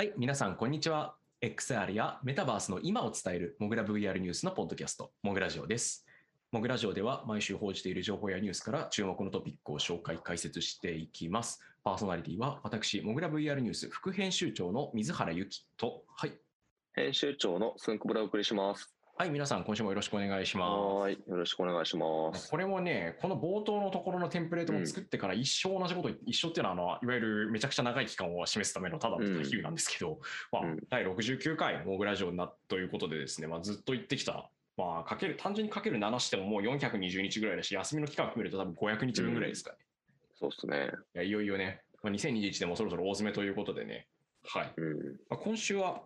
はい、皆さん、こんにちは。XR やメタバースの今を伝えるモグラ VR ニュースのポッドキャスト、モグラジオです。モグラジオでは毎週報じている情報やニュースから注目のトピックを紹介、解説していきます。パーソナリティは私、モグラ VR ニュース副編集長の水原由紀と、はい。編集長のスンクブラをお送りします。はい、皆さん、今週もよろしくお願いします。はーい。よろしくお願いします。これもね、この冒頭のところのテンプレートも作ってから一生同じこと、一生っていうのはあの、いわゆるめちゃくちゃ長い期間を示すためのただの比喩なんですけど、まあうん、第69回モグラジオになということでですね、まあ、ずっと言ってきた、まあ、かける、単純にかける7してももう420日ぐらいだし、休みの期間含めると多分500日分ぐらいですかね。そうですね。いや、いよいよね、まあ、2021年もそろそろ大詰めということでね、はい。うん。まあ、今週は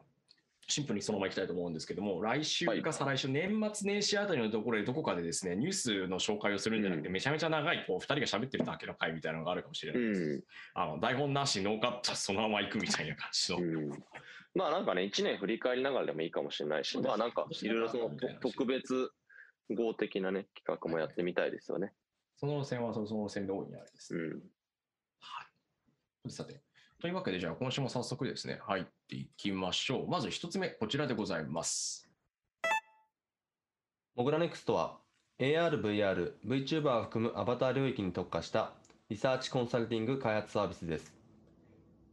シンプルにそのままいきたいと思うんですけども、来週か再来週、年末年始あたりのところでどこかでですね、ニュースの紹介をするんじゃなくて、めちゃめちゃ長い、こう、二人が喋ってるだけの回みたいなのがあるかもしれないです。あの、台本なし、ノーカット、そのまま行くみたいな感じの。うん。まあなんかね、1年振り返りながらでもいいかもしれないし、まあなんかいろいろその特別号的なね、企画もやってみたいですよね。その路線はその線で大いにあれですね。うん。はい。さて、というわけで、じゃあ今週も早速ですね、入っていきましょう。まず一つ目、こちらでございます。モグラネクストは AR、VR、VTuber を含むアバター領域に特化したリサーチコンサルティング開発サービスです。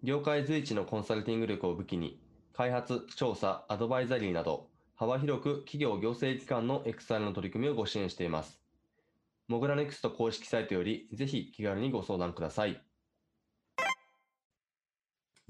業界随一のコンサルティング力を武器に、開発、調査、アドバイザリーなど、幅広く企業行政機関の XR の取り組みをご支援しています。モグラネクスト公式サイトより、ぜひ気軽にご相談ください。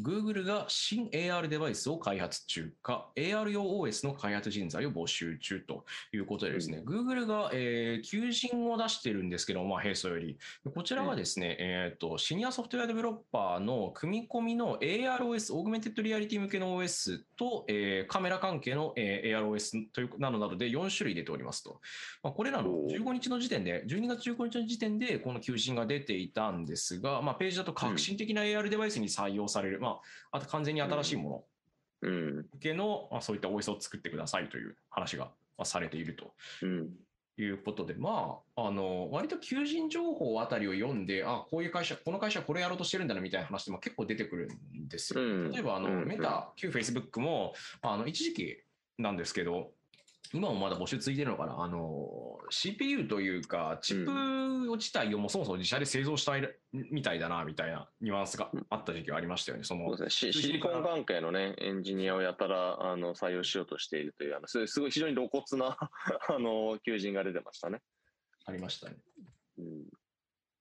Google が新 AR デバイスを開発中か、AR 用 OS の開発人材を募集中ということでですね、Google が、えー求人を出してるんですけど、まあ、並走より、こちらはですね、えっ、と、 senior software developer の組み込みの AROS、オーグメンテッドリアリティ向けの OS と、えーカメラ関係の、えー AROS というなどなどで4種類出ておりますと。まあ、これらのおー。15日の時点で、12月15日の時点でこの求人が出ていたんですが、まあ、ページだと革新的な AR デバイスに採用される、まあ、あと完全に新しいものうん。向けの、まあ、そういった OS を作ってくださいという話がまあされていると。うん。いうことで、まあ、あの、割と求人情報あたりを読んで、あ、こういう会社、この会社これやろうとしてるんだなみたいな話でも結構出てくるんですよ。うん例えば、あの、うんメタ、旧 Facebook も、あの、一時期なんですけど、今もまだ募集続いてるのかな？あの、CPU というか、チップ自体をもうそもそも自社で製造したいみたいだな、みたいなニュアンスがあった時期がありましたよね。そのね。シシリコン関係のね、エンジニアをやたら、あの、採用しようとしているという、あの、すすごい非常に露骨な、あの、求人が出てましたね。ありましたね。うん。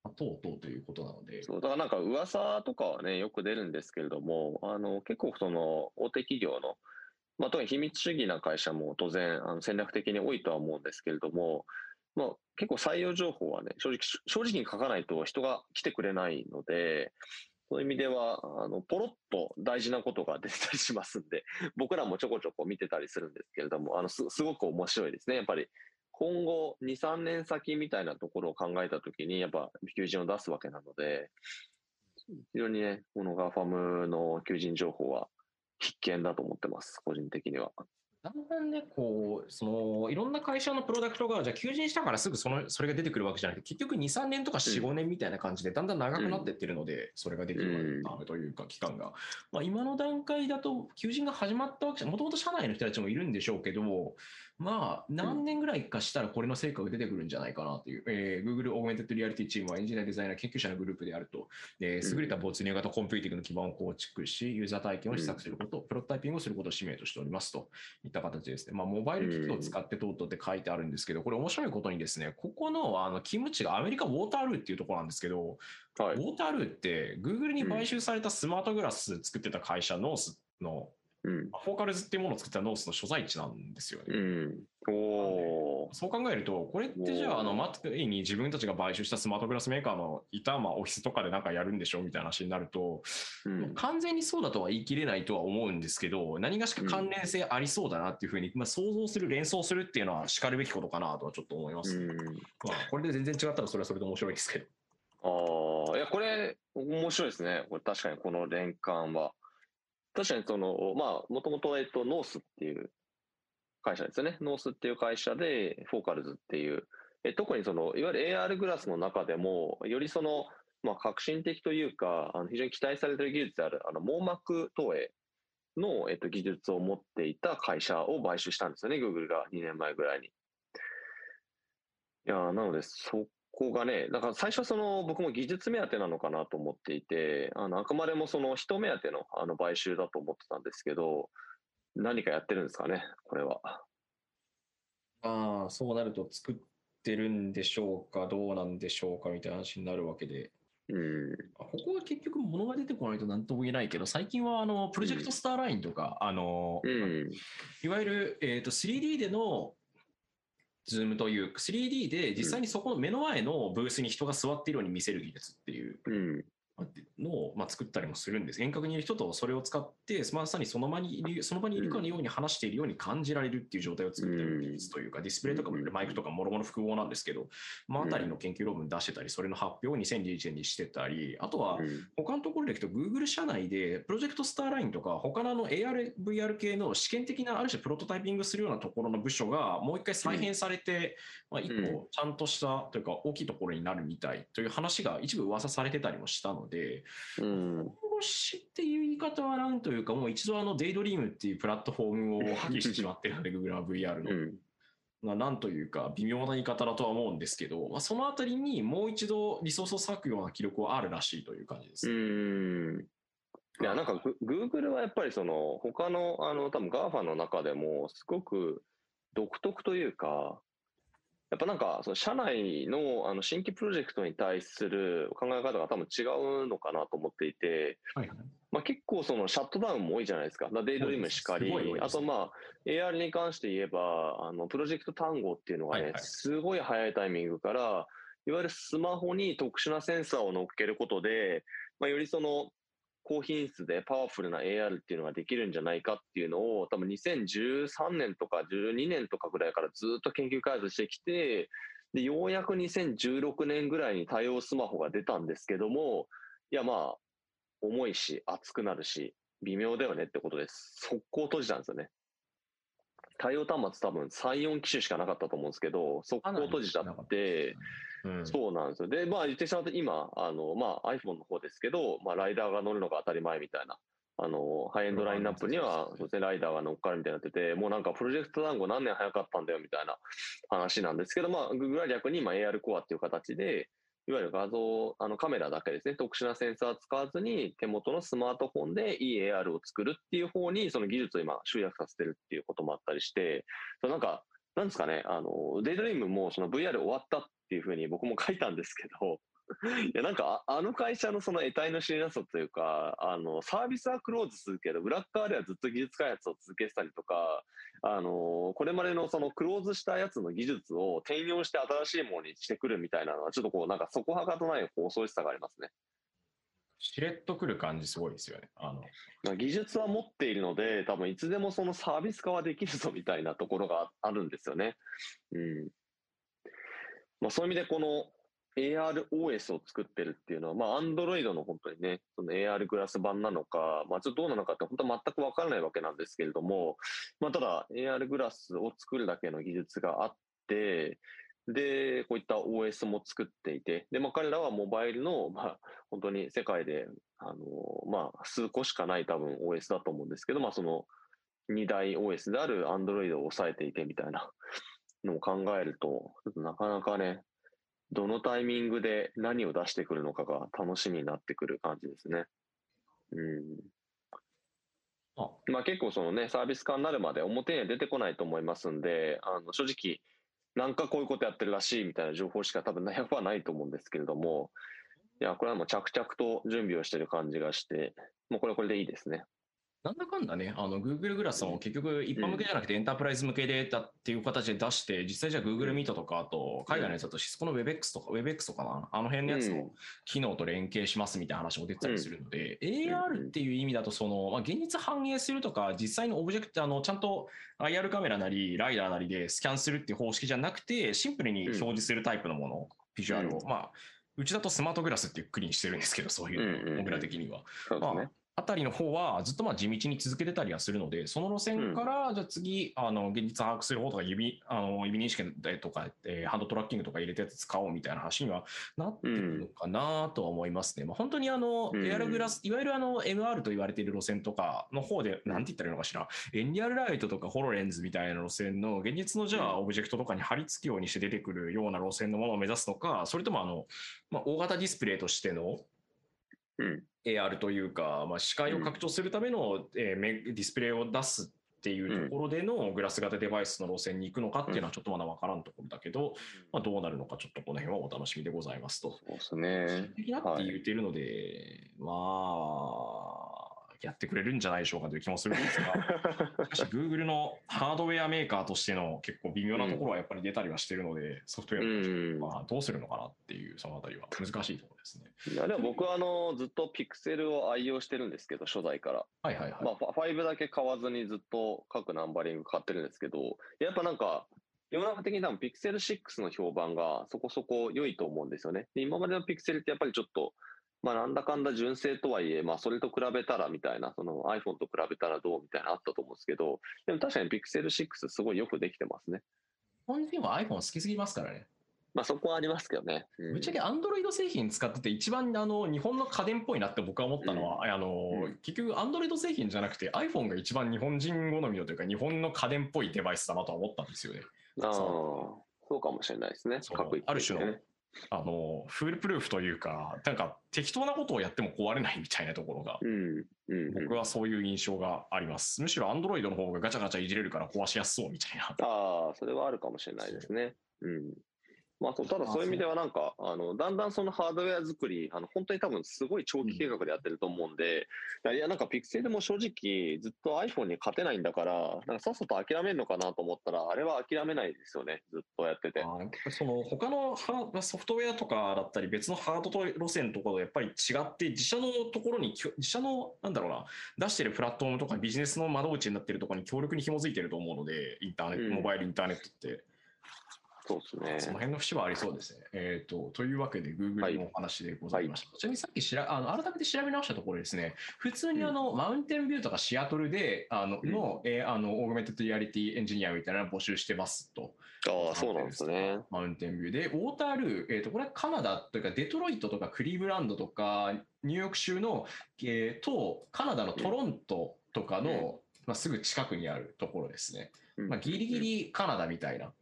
まあとうとうということなので。そう、だからなんか噂とかはね、よく出るんですけれども、あの、結構その、大手企業の、まあ、特に秘密主義な会社も当然、あの戦略的に多いとは思うんですけれども、まあ、結構採用情報はね、正直、正直に書かないと人が来てくれないので、そういう意味では、あの、ポロッと大事なことが出てたりしますんで、僕らもちょこちょこ見てたりするんですけれども、あの、す、すごく面白いですね。やっぱり、今後2、3年先みたいなところを考えたときに、やっぱ求人を出すわけなので、非常にね、この GAFAM の求人情報は必見だと思ってます、個人的には。だんだんね、こう、その、いろんな会社のプロダクトが、じゃあ求人したからすぐその、それが出てくるわけじゃなくて、結局2、3年とか4、うん5年みたいな感じで、だんだん長くなってってるので、それができるというか、期間が。まあ、今の段階だと、求人が始まったわけじゃ、もともと社内の人たちもいるんでしょうけど、まあ、何年ぐらいかしたらこれの成果が出てくるんじゃないかなという、えー Google Augmented Reality チームはエンジニア、デザイナー、研究者のグループであると、で優れた没入型コンピューティングの基盤を構築し、ユーザー体験を施策すること、プロトタイピングをすることを使命としておりますと。いった形ですね。まあ、モバイル機器を使って等々って書いてあるんですけど、これ面白いことにですね、ここのあの勤務地がアメリカウォータールーっていうところなんですけど、はい。ウォータールーって、Google に買収されたスマートグラス作ってた会社、ノースの、うん。フォーカルズっていうものを作ったノースの所在地なんですよね。うん。おー。そう考えると、これってじゃあ、あの、まさに自分たちが買収したスマートグラスメーカーのいた、まあ、オフィスとかでなんかやるんでしょうみたいな話になると、うん。完全にそうだとは言い切れないとは思うんですけど、何がしか関連性ありそうだなっていうふうに、まあ、想像する、連想するっていうのはしかるべきことかなとはちょっと思います。うん。まあ、これで全然違ったらそれはそれで面白いですけど。ああ、いや、これ、面白いですね。これ確かにこの連関は。確かにその、まあ、もともと、えっと、ノースっていう会社ですよね。ノースっていう会社で、フォーカルズっていう、え特にその、いわゆる AR グラスの中でも、よりその、まあ、革新的というか、あの非常に期待されている技術である、あの、網膜投影の、えっと、技術を持っていた会社を買収したんですよね、Google が2年前ぐらいに。いやなので、そこがね、だから最初その僕も技術目当てなのかなと思っていて、あのあくまでもその人目当てのあの買収だと思ってたんですけど、何かやってるんですかね、これは。ああ、そうなると作ってるんでしょうか、どうなんでしょうかみたいな話になるわけで。うん。ここは結局物が出てこないと何とも言えないけど、最近はあのプロジェクトスターラインとか、あの、うん。いわゆる、えー、と 3D でのズームという、3D で実際にそこの目の前のブースに人が座っているように見せる技術っていううん。のを、まあ、作ったりもするんです。遠隔にいる人とそれを使って、まさにその場にいるその場にいるかのように話しているように感じられるっていう状態を作ってる技術というか、ディスプレイとかもマイクとかもろもろ複合なんですけど、まあ、あたりの研究論文出してたり、それの発表を2021年にしてたり、あとは、他のところでいくと、Google 社内で、プロジェクトスターラインとか、他のあの AR、VR 系の試験的な、ある種プロトタイピングするようなところの部署が、もう一回再編されて、まあ、一個ちゃんとしたというか、大きいところになるみたいという話が一部噂されてたりもしたので、うん。今年っていう言い方はなんというか、もう一度あのデイドリームっていうプラットフォームを破棄してしまってるので、Google は VR の。うん。まあ、なんというか微妙な言い方だとは思うんですけど、まあ、そのあたりにもう一度リソースを割くような記録はあるらしいという感じです。うん。いや、なんかグ、Google はやっぱりその、他の、あの、多分 GAFA の中でも、すごく独特というか、やっぱなんか、その社内のあの新規プロジェクトに対する考え方が多分違うのかなと思っていて、はいはい。まあ、結構そのシャットダウンも多いじゃないですか。デイドリームしかりあとまあ AR に関して言えば、あのプロジェクト単語っていうのがね、はいはい。すごい早いタイミングから、いわゆるスマホに特殊なセンサーを乗っけることで、まあ、よりその高品質でパワフルな AR っていうのができるんじゃないかっていうのを、多分2013年とか12年とかぐらいからずっと研究開発してきて、で、ようやく2016年ぐらいに対応スマホが出たんですけども、いやまあ、重いし、熱くなるし、微妙だよねってことです。速攻閉じたんですよね。対応端末多分3、4機種しかなかったと思うんですけど、速攻閉じちゃって、うん、そうなんですよ。で、まあ言ってしまうと今、あの、まあ iPhone の方ですけど、まあライダーが乗るのが当たり前みたいな。あの、ハイエンドラインナップには、そうですね、ライダーが乗っかるみたいになってて、もうなんかプロジェクト単語何年早かったんだよみたいな話なんですけど、まあ Google は逆に今 AR コアっていう形で、いわゆる画像、あのカメラだけですね、特殊なセンサー使わずに手元のスマートフォンでいい AR を作るっていう方にその技術を今集約させてるっていうこともあったりして、そうなんか、なんですかね、あの、デイドリームもその VR 終わったっていうふうに僕も書いたんですけど、いやなんかあの会社のその得体の知れなさというか、あのサービスはクローズするけど、裏側ではずっと技術開発を続けてたりとか、あのこれまでのそのクローズしたやつの技術を転用して新しいものにしてくるみたいなのは、ちょっとこうなんかそこはかとない恐ろしさがありますね。しれっとくる感じすごいですよね。あの技術は持っているので、多分いつでもそのサービス化はできるぞみたいなところがあ るんですよね。うん。まあそういう意味でこの AROS を作ってるっていうのは、まあ Android の本当にね、その AR グラス版なのか、まあちょっとどうなのかって本当は全くわからないわけなんですけれども、まあただ AR グラスを作るだけの技術があって、で、こういった OS も作っていて、で、まあ彼らはモバイルの、まあ本当に世界で、あの、まあ数個しかない多分 OS だと思うんですけど、まあその2大 OS である Android を抑えていてみたいな のを考えると、ちょっとなかなかね、どのタイミングで何を出してくるのかが楽しみになってくる感じですね。うん。あまあ結構そのね、サービス化になるまで表には出てこないと思いますんで、あの正直、なんかこういうことやってるらしいみたいな情報しか多分100%ないと思うんですけれども、いや、これはもう着々と準備をしてる感じがして、もうこれはこれでいいですね。なんだかんだね、あの Google グラスも結局一般向けじゃなくてエンタープライズ向けでだっていう形で出して、実際じゃあ Google Meet とか、あと海外のやつだとシスコの WebEx とか、WebEx とかな、あの辺のやつの機能と連携しますみたいな話も出てたりするので、AR っていう意味だと、その、まあ、現実反映するとか、実際のオブジェクト、あの、ちゃんと IR カメラなり、ライダーなりでスキャンするっていう方式じゃなくて、シンプルに表示するタイプのもの、ビジュアルを、まあ、うちだとスマートグラスっていうクリにしてるんですけど、そういうの、僕ら的には。そうですね。あたりの方はずっとまあ地道に続けてたりはするので、その路線から、じゃあ次、あの、現実把握する方とか、指、あの、指認識とか、えーハンドトラッキングとか入れたやつ使おうみたいな話にはなってくるのかなとは思いますね。まあ、本当にあの、うん。エアログラス、いわゆるあの、MR と言われている路線とかの方で、なんて言ったらいいのかしら、エンリアルライトとかホロレンズみたいな路線の現実のじゃあ、オブジェクトとかに貼り付くようにして出てくるような路線のものを目指すのか、それともあの、まあ、大型ディスプレイとしての、うん。AR というか、まあ、視界を拡張するための、えーメディスプレイを出すっていうところでのグラス型デバイスの路線に行くのかっていうのはちょっとまだ分からんところだけど、まあ、どうなるのかちょっとこの辺はお楽しみでございますと。そうですね。的なって言っているので、まあ、やってくれるんじゃないでしょうかという気もするんですが、しかし Google のハードウェアメーカーとしての結構微妙なところはやっぱり出たりはしてるので、ソフトウうェアとしてん。まあ、どうするのかなっていう、そのあたりは難しいところですね。いやでも僕はあのずっとピクセルを愛用してるんですけど、初代から。はいはいはい。まあ、ファ5だけ買わずにずっと各ナンバリング買ってるんですけど、やっぱなんか、世の中的に多分ピクセル6の評判がそこそこ良いと思うんですよね。で今までのピクセルってやっぱりちょっと、まあなんだかんだ純正とはいえ、まあそれと比べたらみたいな、その iPhone と比べたらどうみたいなのあったと思うんですけど、でも確かにピクセル6すごいよくできてますね。日本人は iPhone 好きすぎますからね。まあそこはありますけどね。うんぶっちゃけ Android 製品使ってて一番あの日本の家電っぽいなって僕は思ったのは、あのうん結局 Android 製品じゃなくて iPhone が一番日本人好みのというか日本の家電っぽいデバイスだなとは思ったんですよね。ああ、そそうかもしれないですね。ある種のね。あのフールプルーフというかなんか適当なことをやっても壊れないみたいなところがうん。うん。僕はそういう印象があります。むしろ Android の方がガチャガチャいじれるから壊しやすそうみたいな。ああ、それはあるかもしれないですね。うん。まあ、そうただそういう意味ではなんか、あの、だんだんそのハードウェア作り、あの、本当に多分すごい長期計画でやってると思うんで、いやいや、なんかピクセルも正直ずっと iPhone に勝てないんだから、なんかさっさと諦めるのかなと思ったら、あれは諦めないですよね。ずっとやってて。その他のハーソフトウェアとかだったり別のハードと路線とかとやっぱり違って自社のところに自社のなんだろうな出してるプラットフォームとかビジネスの窓口になってるところに強力に紐づいてると思うのでインターネット、うんモバイルインターネットってそうですね。その辺の節はありそうですね。えー、とというわけで Google のお話でございました。ちなみにさっきしらあの改めて調べ直したところですね普通にあの、マウンテンビューとかシアトルであのうんの、えーあの augmented reality engineer みたいなのを募集してますと。ああ、そうなんですね。マウンテンビューで、ウォータールー、えー、とこれはカナダというか、デトロイトとかクリーブランドとか、ニューヨーク州の、えーと、カナダのトロントとかの、まあ、すぐ近くにあるところですね。うんまあ、ギリギリカナダみたいな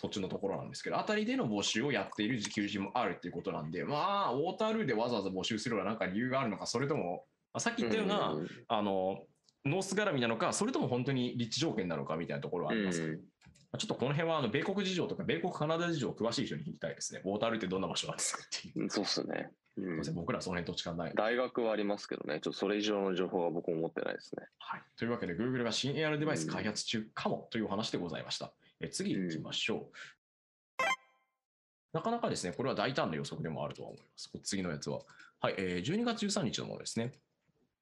土地のところなんですけど、あたりでの募集をやっている求人もあるっていうことなんで、まあ、ウォータールーでわざわざ募集するのはなんか理由があるのか、それとも、まあさっき言ったような、うんあの、ノース絡みなのか、それとも本当に立地条件なのかみたいなところはありますうんまあちょっとこの辺はあの米国事情とか米国カナダ事情詳しい人に聞きたいですね。ウォータールーってどんな場所なんですかっていう。うんそうっすね。うん僕らはその辺と近ない。大学はありますけどね、ちょっとそれ以上の情報は僕も持ってないですね。はい。というわけで Google が新 AR デバイス開発中かもというお話でございました。え次行きましょう。なかなかですね、これは大胆な予測でもあるとは思います。次のやつは。はい、えー12月13日のものですね。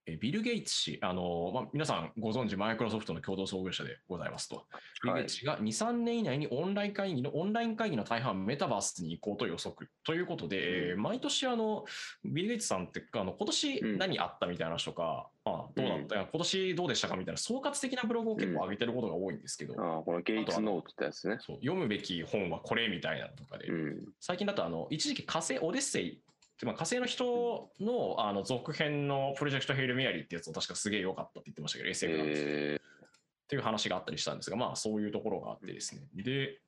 えービル・ゲイツ氏、あのーまあ、皆さんご存知、マイクロソフトの共同創業者でございますと。ビル・ゲイツ氏が2、3年以内にオンライン会議の、オンライン会議の大半はメタバースに行こうと予測。ということで、えー毎年あの、ビル・ゲイツさんって、あの今年何あったみたいな話とか、あどうだった、今年どうでしたかみたいな総括的なブログを結構上げてることが多いんですけど、ああ、このゲイツノートってやつね。そう読むべき本はこれみたいなのとかで、うん。最近だとあの一時期火星オデッセイってまあ火星の人のあの続編のプロジェクトヘイルメアリーってやつを確かすげえ良かったって言ってましたけど SF なんですけど、えっていう話があったりしたんですがまあそういうところがあってですね。で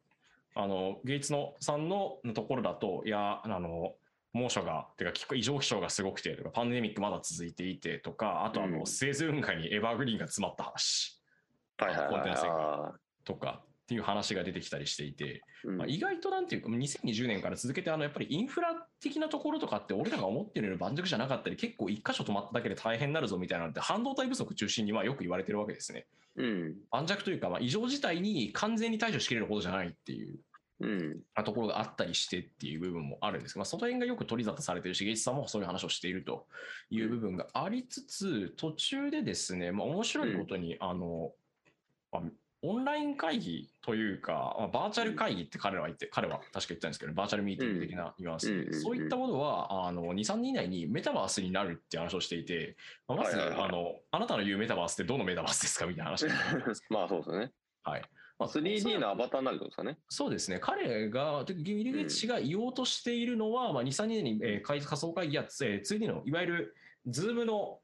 あのゲイツのさんのところだといやあの猛暑がてか異常気象がすごくてとかパンデミックまだ続いていてとかあとあの、うん。スエズ運河にエバーグリーンが詰まった話。ー、はいはいコンテナ線はいがとかっていう話が出てきたりしていて、うん。まあ、意外となんていうか2020年から続けてあのやっぱりインフラ的なところとかって俺らが思ってるより盤石じゃなかったり結構一箇所止まっただけで大変になるぞみたいなのって半導体不足中心にまあよく言われてるわけですね。うん。盤石というかまあ異常事態に完全に対処しきれるほどじゃないっていううん。ところがあったりしてっていう部分もあるんですが、まあ、その辺がよく取り沙汰されてるし、ゲイツさんもそういう話をしているという部分がありつつ、途中でですね、まあ、面白いことに、あの、まあオンライン会議というか、まあ、バーチャル会議って彼らは言って、彼は確か言ったんですけど、バーチャルミーティング的なニュアンスで、そういったものは、あの、2、3年以内にメタバースになるって話をしていて、まあ、まず、あの、あなたの言うメタバースってどのメタバースですかみたいな話 まあそうですね。はい。まあ、3D のアバターになるってことですかね。そうですね。彼が、ビルゲイツが言おうとしているのは、まあ、2、3年に、えー、仮想会議や、えー、2D の、いわゆる、ズームの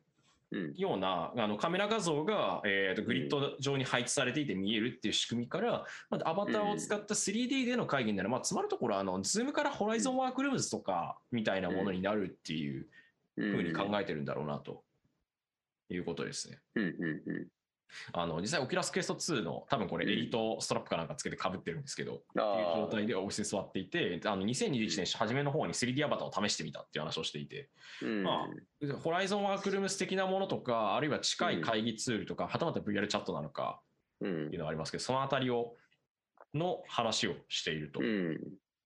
ような、あのカメラ画像が、えー、とグリッド上に配置されていて見えるっていう仕組みから、まあ、アバターを使った 3D での会議になる、まあ、つまるところあの Zoom からホライゾンワークルームズとかみたいなものになるっていうふうに考えてるんだろうなということですね。うんうんうんあの実際オキュラスクエスト2の多分これエリートストラップかなんかつけてかぶってるんですけど、っていう状態でオフィスに座っていてあの2021年初めの方に 3D アバターを試してみたっていう話をしていて、まあ、ホライゾンワークルームス的なものとかあるいは近い会議ツールとか、はたまた VR チャットなのかっていうのがありますけど、そのあたりをの話をしていると。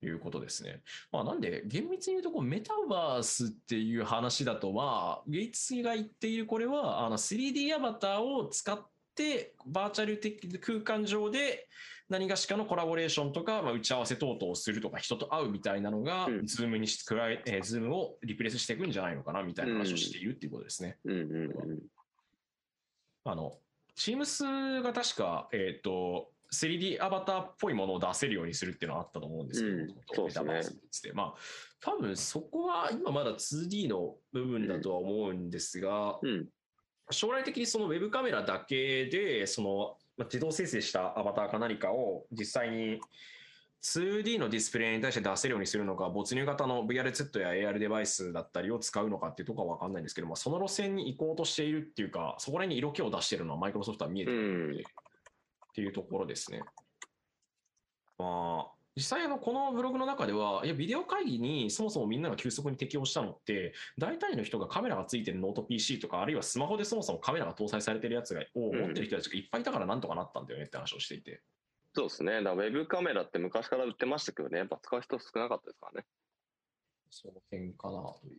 いうことですね。まあ、なんで、厳密に言うと、こう、メタバースっていう話だと、まあ、ゲイツが言っているこれは、あの、3D アバターを使っ、バーチャル的空間上で何がしかのコラボレーションとか、まあ、打ち合わせ等々をするとか、人と会うみたいなのが、うん、ズームに加え、えー、ズームをリプレイスしていくんじゃないのかな、みたいな話をしているっていうことですね。あの、チームスが確か、えっ、ー、と、3D アバターっぽいものを出せるようにするっていうのはあったと思うんですけど、うん、そうですね。まあ、多分そこは今まだ 2D の部分だとは思うんですが、うん、将来的にそのウェブカメラだけで、その自動生成したアバターか何かを実際に 2D のディスプレイに対して出せるようにするのか、没入型の VRZ や AR デバイスだったりを使うのかっていうところは分かんないんですけど、まあ、その路線に行こうとしているっていうか、そこら辺に色気を出しているのはマイクロソフトは見えてるので、っていうところですね。まあ、実際あのこのブログの中ではいやビデオ会議にそもそもみんなが急速に適応したのって大体の人がカメラがついてるノート PC とかあるいはスマホでそもそもカメラが搭載されてるやつがを持ってる人たちがいっぱいいたからなんとかなったんだよねって話をしていて。そうですね。だウェブカメラって昔から売ってましたけどね。やっぱ使う人少なかったですからね。その辺かなとい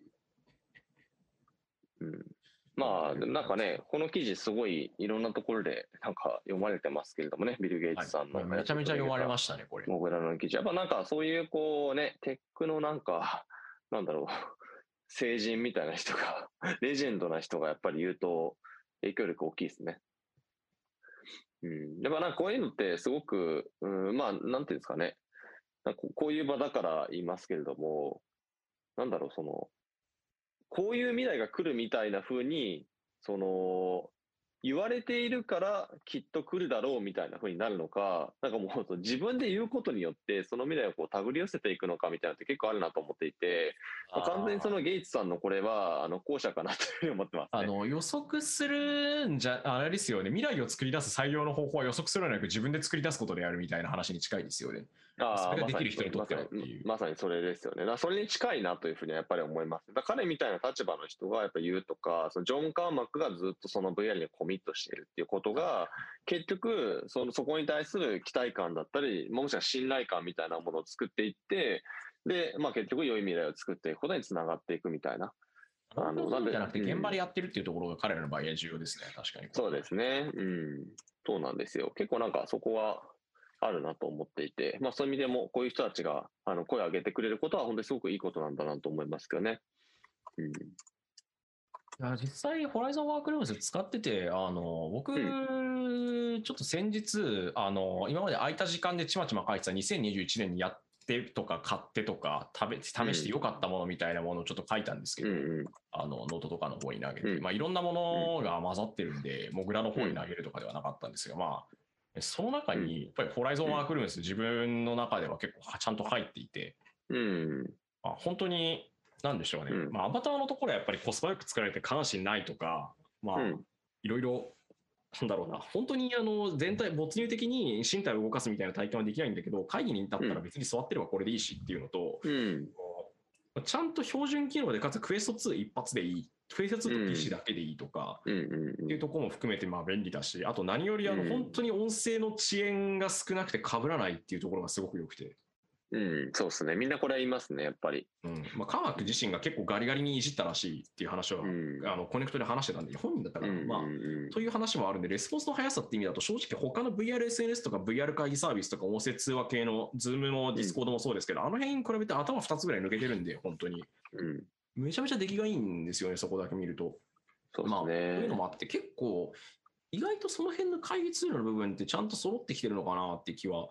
う。うんまあ、なんかね、この記事すごいいろんなところでなんか読まれてますけれどもね、ビル・ゲイツさんの、はい、めちゃめちゃ読まれましたね、これ。モグラの記事。やっぱなんかそういうこうね、テックのなんか、なんだろう、成人みたいな人が、レジェンドな人がやっぱり言うと影響力大きいですね。うん。やっぱなんかこういうのってすごく、うん、まあ、なんていうんですかね。かこういう場だから言いますけれども、なんだろう、その、こういう未来が来るみたいな風に、その、言われているからきっと来るだろうみたいな風になるのか、なんかもう自分で言うことによってその未来をこう手繰り寄せていくのかみたいなって結構あるなと思っていて、まあ、完全にそのゲイツさんのこれはあの後者かなというふうに思ってます、ね、あの予測するんじゃ、あれですよね、未来を作り出す採用の方法は予測するのではなく自分で作り出すことであるみたいな話に近いですよね。あそれができる人にとってはっていう。まさにそれですよね。だそれに近いなというふうにはやっぱり思います。だ彼みたいな立場の人がやっぱ言うとか、そのジョン・カーマックがずっとその VR にコミットしているっていうことが、結局その、そこに対する期待感だったり、もしくは信頼感みたいなものを作っていって、で、まあ結局良い未来を作っていくことにつながっていくみたいな。あの、なんで。じゃなくて現場でやってるっていうところが彼らの場合は重要ですね。確かに。そうですね。うん。そうなんですよ。結構なんかそこは、あるなと思っていて、まあ、そういう意味でもこういう人たちがあの声を上げてくれることは本当にすごくいいことなんだなと思いますけどね。うん、いや実際、ホライゾンワークルームズ使ってて、あの僕、うん、ちょっと先日あの、今まで空いた時間でちまちま書いてた2021年にやってとか買ってとか食べ試してよかったものみたいなものをちょっと書いたんですけど、うん、あのノートとかの方に投げて、まあ、いろんなものが混ざってるんで、モグラの方に投げるとかではなかったんですが、まあ、その中に、やっぱりホライゾンワークルームス、自分の中では結構ちゃんと入っていて、うん、まあ、本当に、なんでしょうね、うん、まあ、アバターのところはやっぱりコスパよく作られて関心ないとか、まあ、いろいろ、なんだろうな、本当にあの全体、没入的に身体を動かすみたいな体験はできないんだけど、会議に至ったら別に座ってればこれでいいしっていうのと、うん、ちゃんと標準機能で、かつクエスト2一発でいいフェイス2と PC だけでいいとか、っていうところも含めてまあ便利だし、あと何よりあの本当に音声の遅延が少なくて被らないっていうところがすごく良くて。うん、そうですね。みんなこれは言いますね、やっぱり。うんまあ、科学自身が結構ガリガリにいじったらしいっていう話は、うんあのコネクトで話してたんで、本人だったから、うんまあ、うんという話もあるんで、レスポンスの速さって意味だと、正直、他の VRSNS とか VR 会議サービスとか音声通話系の Zoom も Discord もそうですけど、あの辺に比べて頭2つぐらい抜けてるんで、本当に。うん、めちゃめちゃ出来がいいんですよね、そこだけ見ると。そうまあ、こうですいうのね。もあって、結構、意外とその辺の会議ツールの部分ってちゃんと揃ってきてるのかなって気は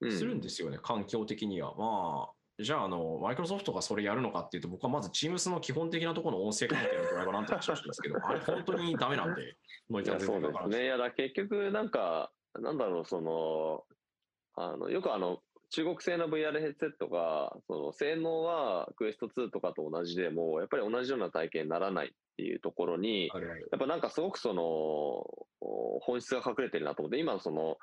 うんするんですよね、環境的には。まあ、じゃあ、あの、マイクロソフトがそれやるのかっていうと、僕はまず Teams の基本的なところの音声関係のドライバーなんて話をしてるんですけど、あれ本当にダメなんで、ノイキャンいやそうですね。いや、だから結局、なんか、なんだろう、その、あの、よくあの、中国製の VR ヘッドセットが、その性能はクエスト2とかと同じでも、やっぱり同じような体験にならないっていうところに、やっぱなんかすごくその、お本質が隠れてるなと思って、今のその、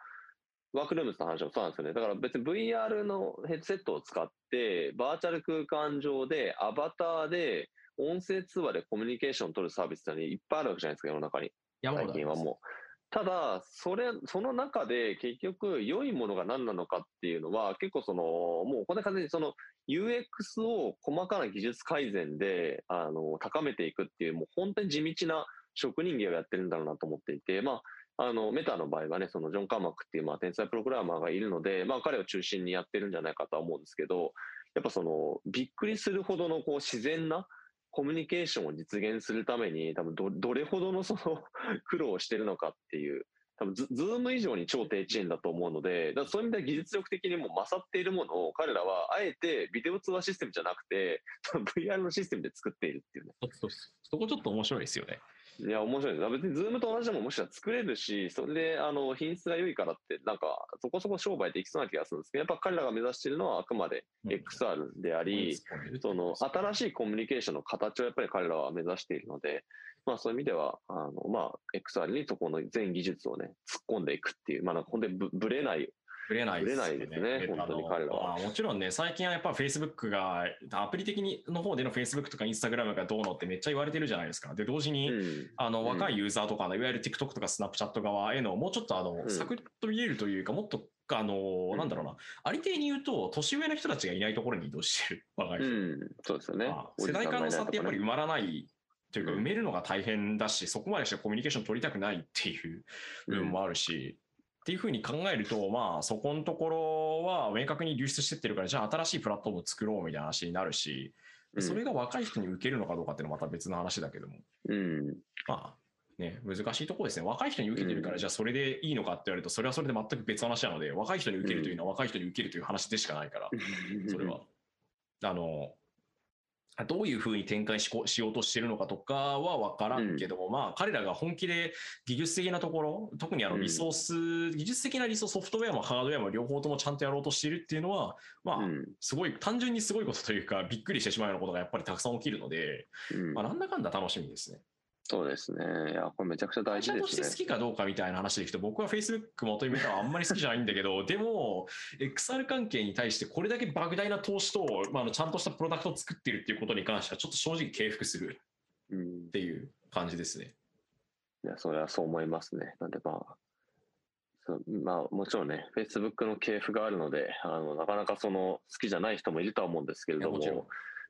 ワークルームズの話もそうなんですよね。だから別に VR のヘッドセットを使って、バーチャル空間上でアバターで音声通話でコミュニケーションを取るサービスっていっぱいあるわけじゃないですか、世の中に。最近はもう。ただ、それ、その中で結局良いものが何なのかっていうのは結構その、もうこんな感じにその UX を細かな技術改善で、あの、高めていくっていう、もう本当に地道な職人芸をやってるんだろうなと思っていて、まあ、あの、メタの場合はね、そのジョン・カーマックっていう、まあ、天才プログラマーがいるので、まあ、彼を中心にやってるんじゃないかとは思うんですけど、やっぱその、びっくりするほどの、こう、自然なコミュニケーションを実現するために、多分ど、どれほどのその 苦労をしてるのかっていう、多分ズ、ズーム以上に超低遅延だと思うので、だそういう意味では技術力的にも勝っているものを、彼らはあえてビデオ通話システムじゃなくて、VR のシステムで作っているっていうね。そこちょっと面白いですよね。いや、面白いです。別にズームと同じでももしかしたら作れるし、それで、あの、品質が良いからって、なんか、そこそこ商売できそうな気がするんですけど、やっぱ彼らが目指しているのはあくまでうん XR であり、その、新しいコミュニケーションの形をやっぱり彼らは目指しているので、まあそういう意味では、あの、まあ、XR にそこの全技術をね、突っ込んでいくっていう、まあなんか本当にぶぶれないぶれないぶれないですね本当に彼らはもちろんね、最近はやっぱ Facebook が、アプリ的にの方での Facebook とか Instagram がどうのってめっちゃ言われてるじゃないですか。で、同時に、うん。あのうん。若いユーザーとかの、いわゆる TikTok とか Snapchat 側への、もうちょっとあの、うん。サクッと見えるというか、もっと、あの、うん。なんだろうな、ありていに言うと、年上の人たちがいないところに移動してる、若い人。うん、そうですよね。まあ。世代間の差ってやっぱり埋まらないというか、うん。埋めるのが大変だし、そこまでしてコミュニケーション取りたくないっていう部分もあるし、っていうふうに考えると、まあ、そこのところは明確に流出してってるから、じゃあ新しいプラットフォームを作ろうみたいな話になるし、うん。それが若い人に受けるのかどうかっていうのはまた別の話だけども、うん、まあ、ね、難しいところですね。若い人に受けてるから、うん。じゃあそれでいいのかって言われると、それはそれで全く別の話なので、若い人に受けるというのは若い人に受けるという話でしかないから、それは。あの、どういうふうに展開しこしようとしてるのかとかは分からんけども、まあ彼らが本気で技術的なところ、特にあのリソース、技術的なリソース、ソフトウェアもハードウェアも両方ともちゃんとやろうとしているっていうのは、まあ、うん。すごい、単純にすごいことというか、びっくりしてしまうようなことがやっぱりたくさん起きるので、うん。まあ、なんだかんだ楽しみですね。そうですね。いや、これめちゃくちゃ大会社として事ですね。好きかどうかみたいな話でいくと、僕は Facebook 元にメタはあんまり好きじゃないんだけど、でも、XR 関係に対してこれだけ莫大な投資と、まあ、あのちゃんとしたプロダクトを作っているっていうことに関しては、ちょっと正直敬服するうんっ。ていう感じですね。いや、それはそう思いますね。なんでまあ、そうまあ、もちろんね、Facebook の系譜があるので、あの、なかなかその、好きじゃない人もいるとは思うんですけれどもも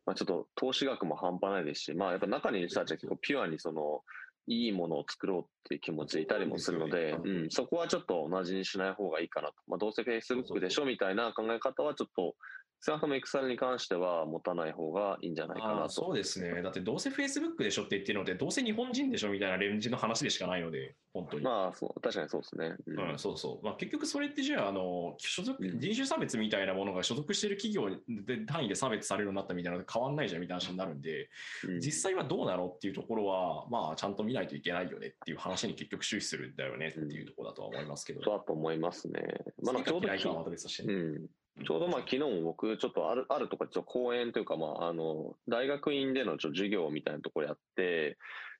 まあちょっと投資額も半端ないですし、まあやっぱ中にいる人たちは結構ピュアにその、いいものを作ろうっていう気持ちでいたりもするので、うん、そこはちょっと同じにしない方がいいかなと。まあどうせ Facebook でしょみたいな考え方はちょっと、少なくとも XR に関しては持たない方がいいんじゃないかなと。そうですね。だってどうせ Facebook でしょって言ってるので、どうせ日本人でしょみたいなレンジの話でしかないので、本当に。まあそう、確かにそうですね。うんうん、そうそう。まあ、結局それってじゃあ、あの、所属、うん人種差別みたいなものが所属している企業で単位で差別されるようになったみたいなので変わんないじゃんみたいな話になるんで、うん実際はどうなのっていうところは、まあ、ちゃんと見ないといけないよねっていう話に結局終始するんだよねっていうところだとは思いますけど。そうだと思いますね。まあ、ちょうど。うん、ちょうどまあ昨日も僕、ちょっとあるあるところ、ちょっと講演というか、まあ、あの大学院でのちょ授業みたいなところやって、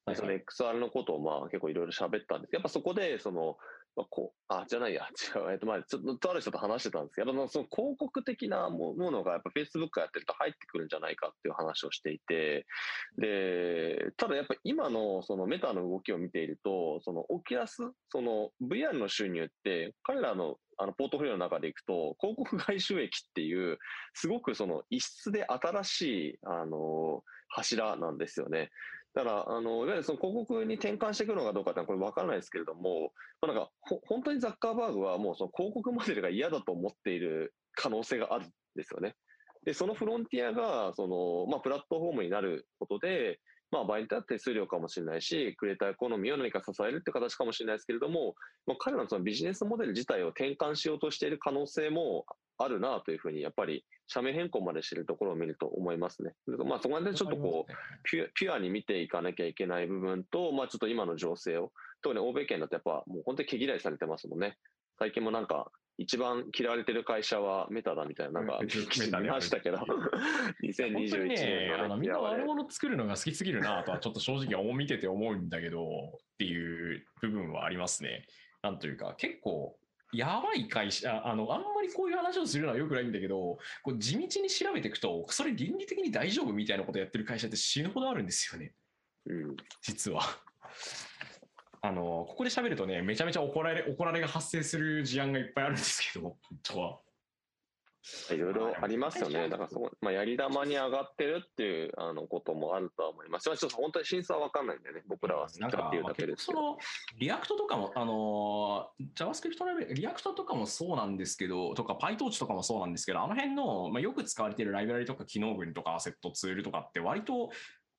でその XR のことをまあ結構いろいろ喋ったんです。やっぱそこで、その、まあ、こう、あ、じゃないや、違う、えっと、まあ、ちょっと、とある人と話してたんです。けど、やっぱその広告的なもものが、やっぱ Facebook やってると入ってくるんじゃないかっていう話をしていて、で、ただやっぱ今のそのメタの動きを見ていると、そのオキュラス、その VR の収入って、彼らのあのポートフォリオの中でいくと、広告外収益っていう、すごくその異質で新しい、あの、柱なんですよね。だから、あの、いわゆるその広告に転換していくのかどうかってこれ分からないですけれども、まあ、なんか、本当にザッカーバーグはもうその広告モデルが嫌だと思っている可能性があるんですよね。で、そのフロンティアが、その、まあ、プラットフォームになることで、まあ、場合によっては手数料かもしれないし、クリエイターエコノミーを何か支えるって形かもしれないですけれども、まあ、彼らのそのビジネスモデル自体を転換しようとしている可能性もあるなというふうに、やっぱり社名変更までしているところを見ると思いますね。まあ、そこまでちょっとこう、ピュピュアに見ていかなきゃいけない部分と、まあ、ちょっと今の情勢を、特に欧米圏だとやっぱもう本当に毛嫌いされてますもんね。最近もなんか、一番嫌われてる会社はメタだみたいな、なんか、見ましたけど、2021年、ね、あのみんな悪者作るのが好きすぎるなとは、ちょっと正直見てて思うんだけど、っていう部分はありますね。なんというか、結構、やばい会社、あの、あんまりこういう話をするのはよくないんだけど、こう地道に調べていくと、それ倫理的に大丈夫みたいなことやってる会社って死ぬほどあるんですよね。うん。実は。あの、ここで喋るとね、めちゃめちゃ怒られ、怒られが発生する事案がいっぱいあるんですけど、本当は。いろいろありますよね。だからそこ、まあ、やり玉に上がってるっていうあのこともあるとは思います。ちょっと本当に真相は分かんないんでね、僕らはなんかっていうだけですその、リアクトとかも、あの、JavaScript レベル、リアクトとかもそうなんですけど、とか PyTorch とかもそうなんですけど、あの辺の、まあ、よく使われているライブラリとか機能群とかアセットツールとかって割と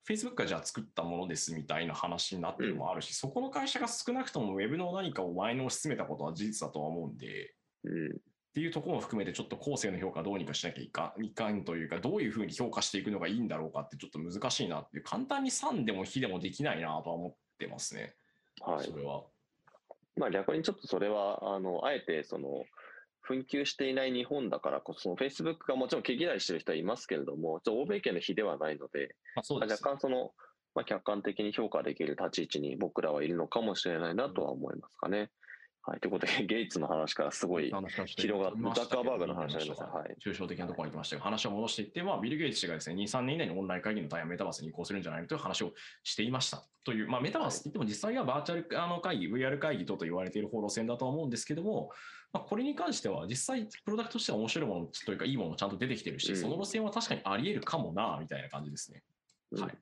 Facebook がじゃあ作ったものですみたいな話になってるのもあるし、うん、そこの会社が少なくとも Web の何かを前の進めたことは事実だとは思うんで、うん、っていうところも含めてちょっと後世の評価どうにかしなきゃいかいかんというか、どういうふうに評価していくのがいいんだろうかってちょっと難しいなっていう、簡単に3でも非でもできないなとは思ってますね。はい。それは。まあ逆にちょっとそれは、あの、あえてその、紛糾していない日本だからこそ、Facebook がもちろん毛嫌いしてる人はいますけれども、欧米圏の比ではないので、まあ、若干その、まあ、客観的に評価できる立ち位置に僕らはいるのかもしれないなとは思いますかね。はい、ということで、ゲイツの話からすごい広がって、ザッカーバーグの話になりました。はい、抽象的なところに行きましたが、話を戻していって、まあ、ビル・ゲイツ氏がですね、2、3年以内にオンライン会議の対応メタバースに移行するんじゃないかという話をしていました。という、まあ、メタバースって言っても実際はバーチャルあの会議、VR 会議とと言われている方路線だとは思うんですけども、まあ、これに関しては実際、プロダクトとしては面白いものというか、いいものもちゃんと出てきてるし、うん、その路線は確かにあり得るかもな、みたいな感じですね。うん、はい。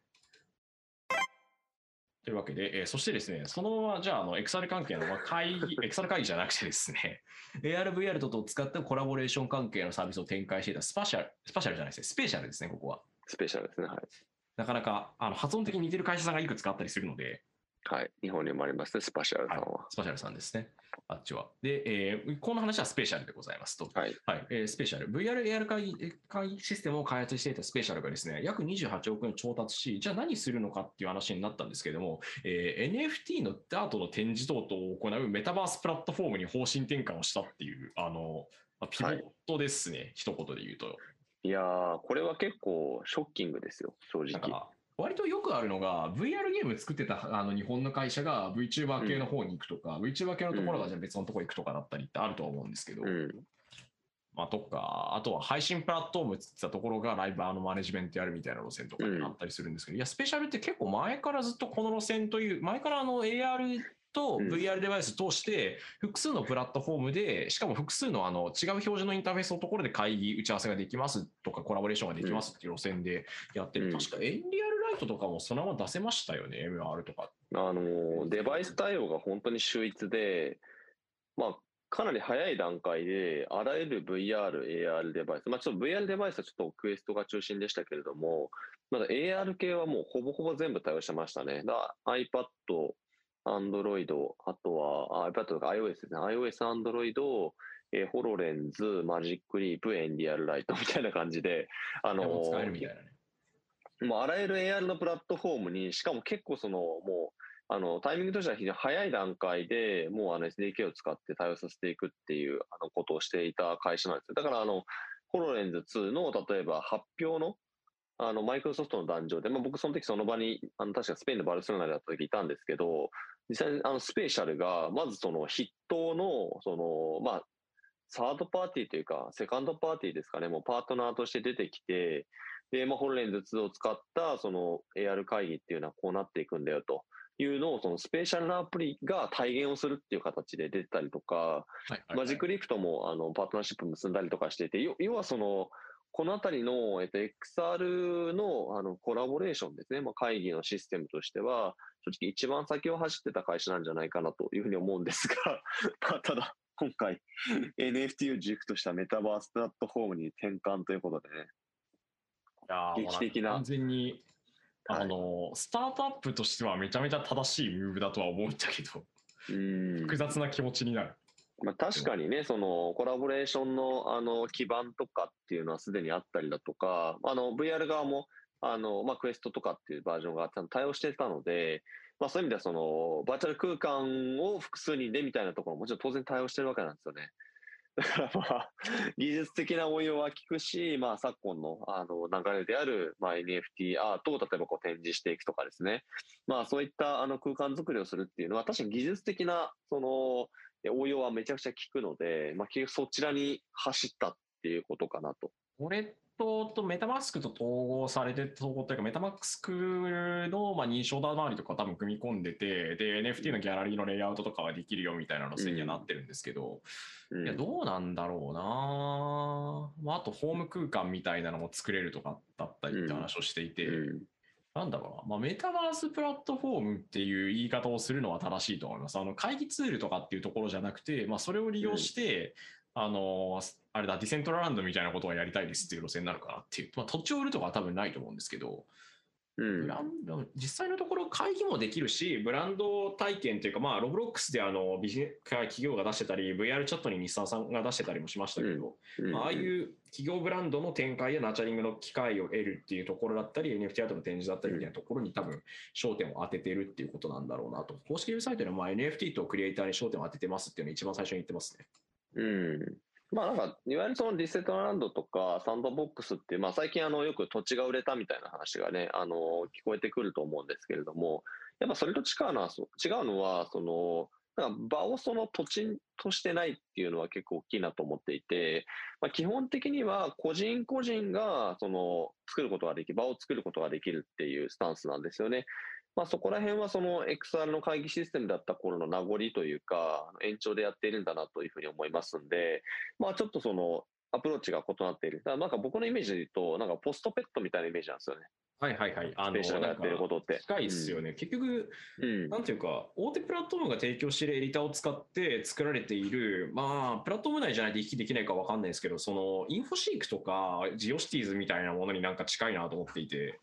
というわけで、えー、そしてですね、そのまま、じゃあ、あの、XR 関係の、まあ、会議、XR 会議じゃなくてですね、AR、VR 等々を使ったコラボレーション関係のサービスを展開していたスパシャル、スパシャルじゃないですね、スペシャルですね、ここは。スペシャルですね、はい。なかなか、あの、発音的に似てる会社さんがいくつかあったりするので、はい。日本にもありますね、スパシャルさんは。はい、スパシャルさんですね。あっちは。で、えー、この話はスペシャルでございますと。はい。はい、えー、スペシャル。VR、AR 会議会議システムを開発していたスペシャルがですね、約28億円調達し、じゃあ何するのかっていう話になったんですけれども、えー、NFT のダートの展示等々を行うメタバースプラットフォームに方針転換をしたっていう、あの、ピボットですね、はい、一言で言うと。いやー、これは結構ショッキングですよ、正直。割とよくあるのが、VR ゲーム作ってたあの日本の会社が VTuber 系の方に行くとか、うん、VTuber 系のところがじゃあ別のところ行くとかだったりってあると思うんですけど、うん、まあ、とか、あとは配信プラットフォームって言ったところがライバーのマネジメントやるみたいな路線とかにあったりするんですけど、うん、いや、スペシャルって結構前からずっとこの路線という、前からあの AR と VR デバイス通して、複数のプラットフォームで、しかも複数のあの違う標準のインターフェースのところで会議、打ち合わせができますとか、コラボレーションができますっていう路線でやってる。確かエンリアルライトとかもそのまま出せましたよね、MR とか。あの、デバイス対応が本当に秀逸で、まあ、かなり早い段階で、あらゆる VR、AR デバイス、まあ、ちょっと VR デバイスはちょっとクエストが中心でしたけれども、まだ AR 系はもうほぼほぼ全部対応してましたね。だ iPad、Android、あとは iPad とか iOS ですね。iOS、Android、えー、ホロレンズ、マジックリープ、エンリアルライトみたいな感じで、あのー、使えるみたいなね。もうあらゆる AR のプラットフォームに、しかも結構その、もう、あの、タイミングとしては非常に早い段階で、もうあの SDK を使って対応させていくっていうあのことをしていた会社なんですよ。だからあの、ホロレンズ2の例えば発表のあの、マイクロソフトの壇上で、まあ、僕その時その場に、あの、確かスペインのバルセロナであった時いたんですけど、実際にあの、スペシャルが、まずその筆頭の、その、まあ、サードパーティーというか、セカンドパーティーですかね、もうパートナーとして出てきて、で、まあ、ホロレンズ2を使った、その AR 会議っていうのはこうなっていくんだよと。いうのを、そのスペシャルなアプリが体現をするっていう形で出てたりとか、マジックリフトもあのパートナーシップ結んだりとかしていて、要要はその、このあたりの、えっと、XR のあのコラボレーションですね、まあ、会議のシステムとしては、正直一番先を走ってた会社なんじゃないかなというふうに思うんですが、まあ、ただ、今回、NFT を軸としたメタバースプラットフォームに転換ということでね、劇的な完全に、はいあの、スタートアップとしてはめちゃめちゃ正しいムーブだとは思うんだけど、うん複雑な気持ちになる。まあ、確かにね、そのコラボレーションのあの基盤とかっていうのはすでにあったりだとか、あの VR 側もあの、まあ、クエストとかっていうバージョンがちゃんと対応してたので、まあ、そういう意味ではそのバーチャル空間を複数人でみたいなところももちろん当然対応してるわけなんですよね。だからまあ、技術的な応用は効くし、まあ、昨今のあの流れである、まあ、NFT アートを例えばこう展示していくとかですね、まあ、そういったあの空間作りをするっていうのは、確かに技術的なその応用はめちゃくちゃ効くので、まあ、そちらに走ったっていうことかなと。これととメタマスクと統合されて、統合というか、メタマスクの、まあ、認証周りとか多分組み込んでて、で、NFT のギャラリーのレイアウトとかはできるよみたいな路線にはなってるんですけど、うん。いや、どうなんだろうな。まあ、あと、ホーム空間みたいなのも作れるとかだったりって話をしていて、うん。なんだろうな、まあ、メタバースプラットフォームっていう言い方をするのは正しいと思います。あの会議ツールとかっていうところじゃなくて、まあ、それを利用して、あの、あれだ、ディセントランドみたいなことをやりたいですっていう路線になるかなっていう、まあ、土地を売るとかは多分ないと思うんですけど、うん。ブランド実際のところ会議もできるし、ブランド体験というか、まあ、ロブロックスであのビジネス企業が出してたり、VR チャットに日産さんが出してたりもしましたけど、うん。まあああいう企業ブランドの展開やナチャリングの機会を得るっていうところだったり、NFT アートの展示だったりみたいなところに多分焦点を当ててるっていうことなんだろうなと。公式ウェブサイトではまあ NFT とクリエイターに焦点を当ててますっていうのを一番最初に言ってますね。うん。まあなんか、いわゆるそのディセットランドとかサンドボックスって、まあ最近あのよく土地が売れたみたいな話がね、あの、聞こえてくると思うんですけれども、やっぱそれと違うのは、違うのは、その、なんか場をその土地としてないっていうのは結構大きいなと思っていて、まあ、基本的には個人個人がその作ることができ、場を作ることができるっていうスタンスなんですよね。まあ、そこら辺はその XR の会議システムだった頃の名残というか、延長でやっているんだなというふうに思いますんで、まあちょっとそのアプローチが異なっている。だからなんか僕のイメージで言うと、なんかポストペットみたいなイメージなんですよね。はいはいはい。あスペーシャルがやってることって。近いっすよね。結局、うん。なんていうか、大手プラットフォームが提供しているエディターを使って作られている、まあ、プラットフォーム内じゃないと行き来できないかわかんないですけど、その、インフォシークとか、ジオシティーズみたいなものになんか近いなと思っていて、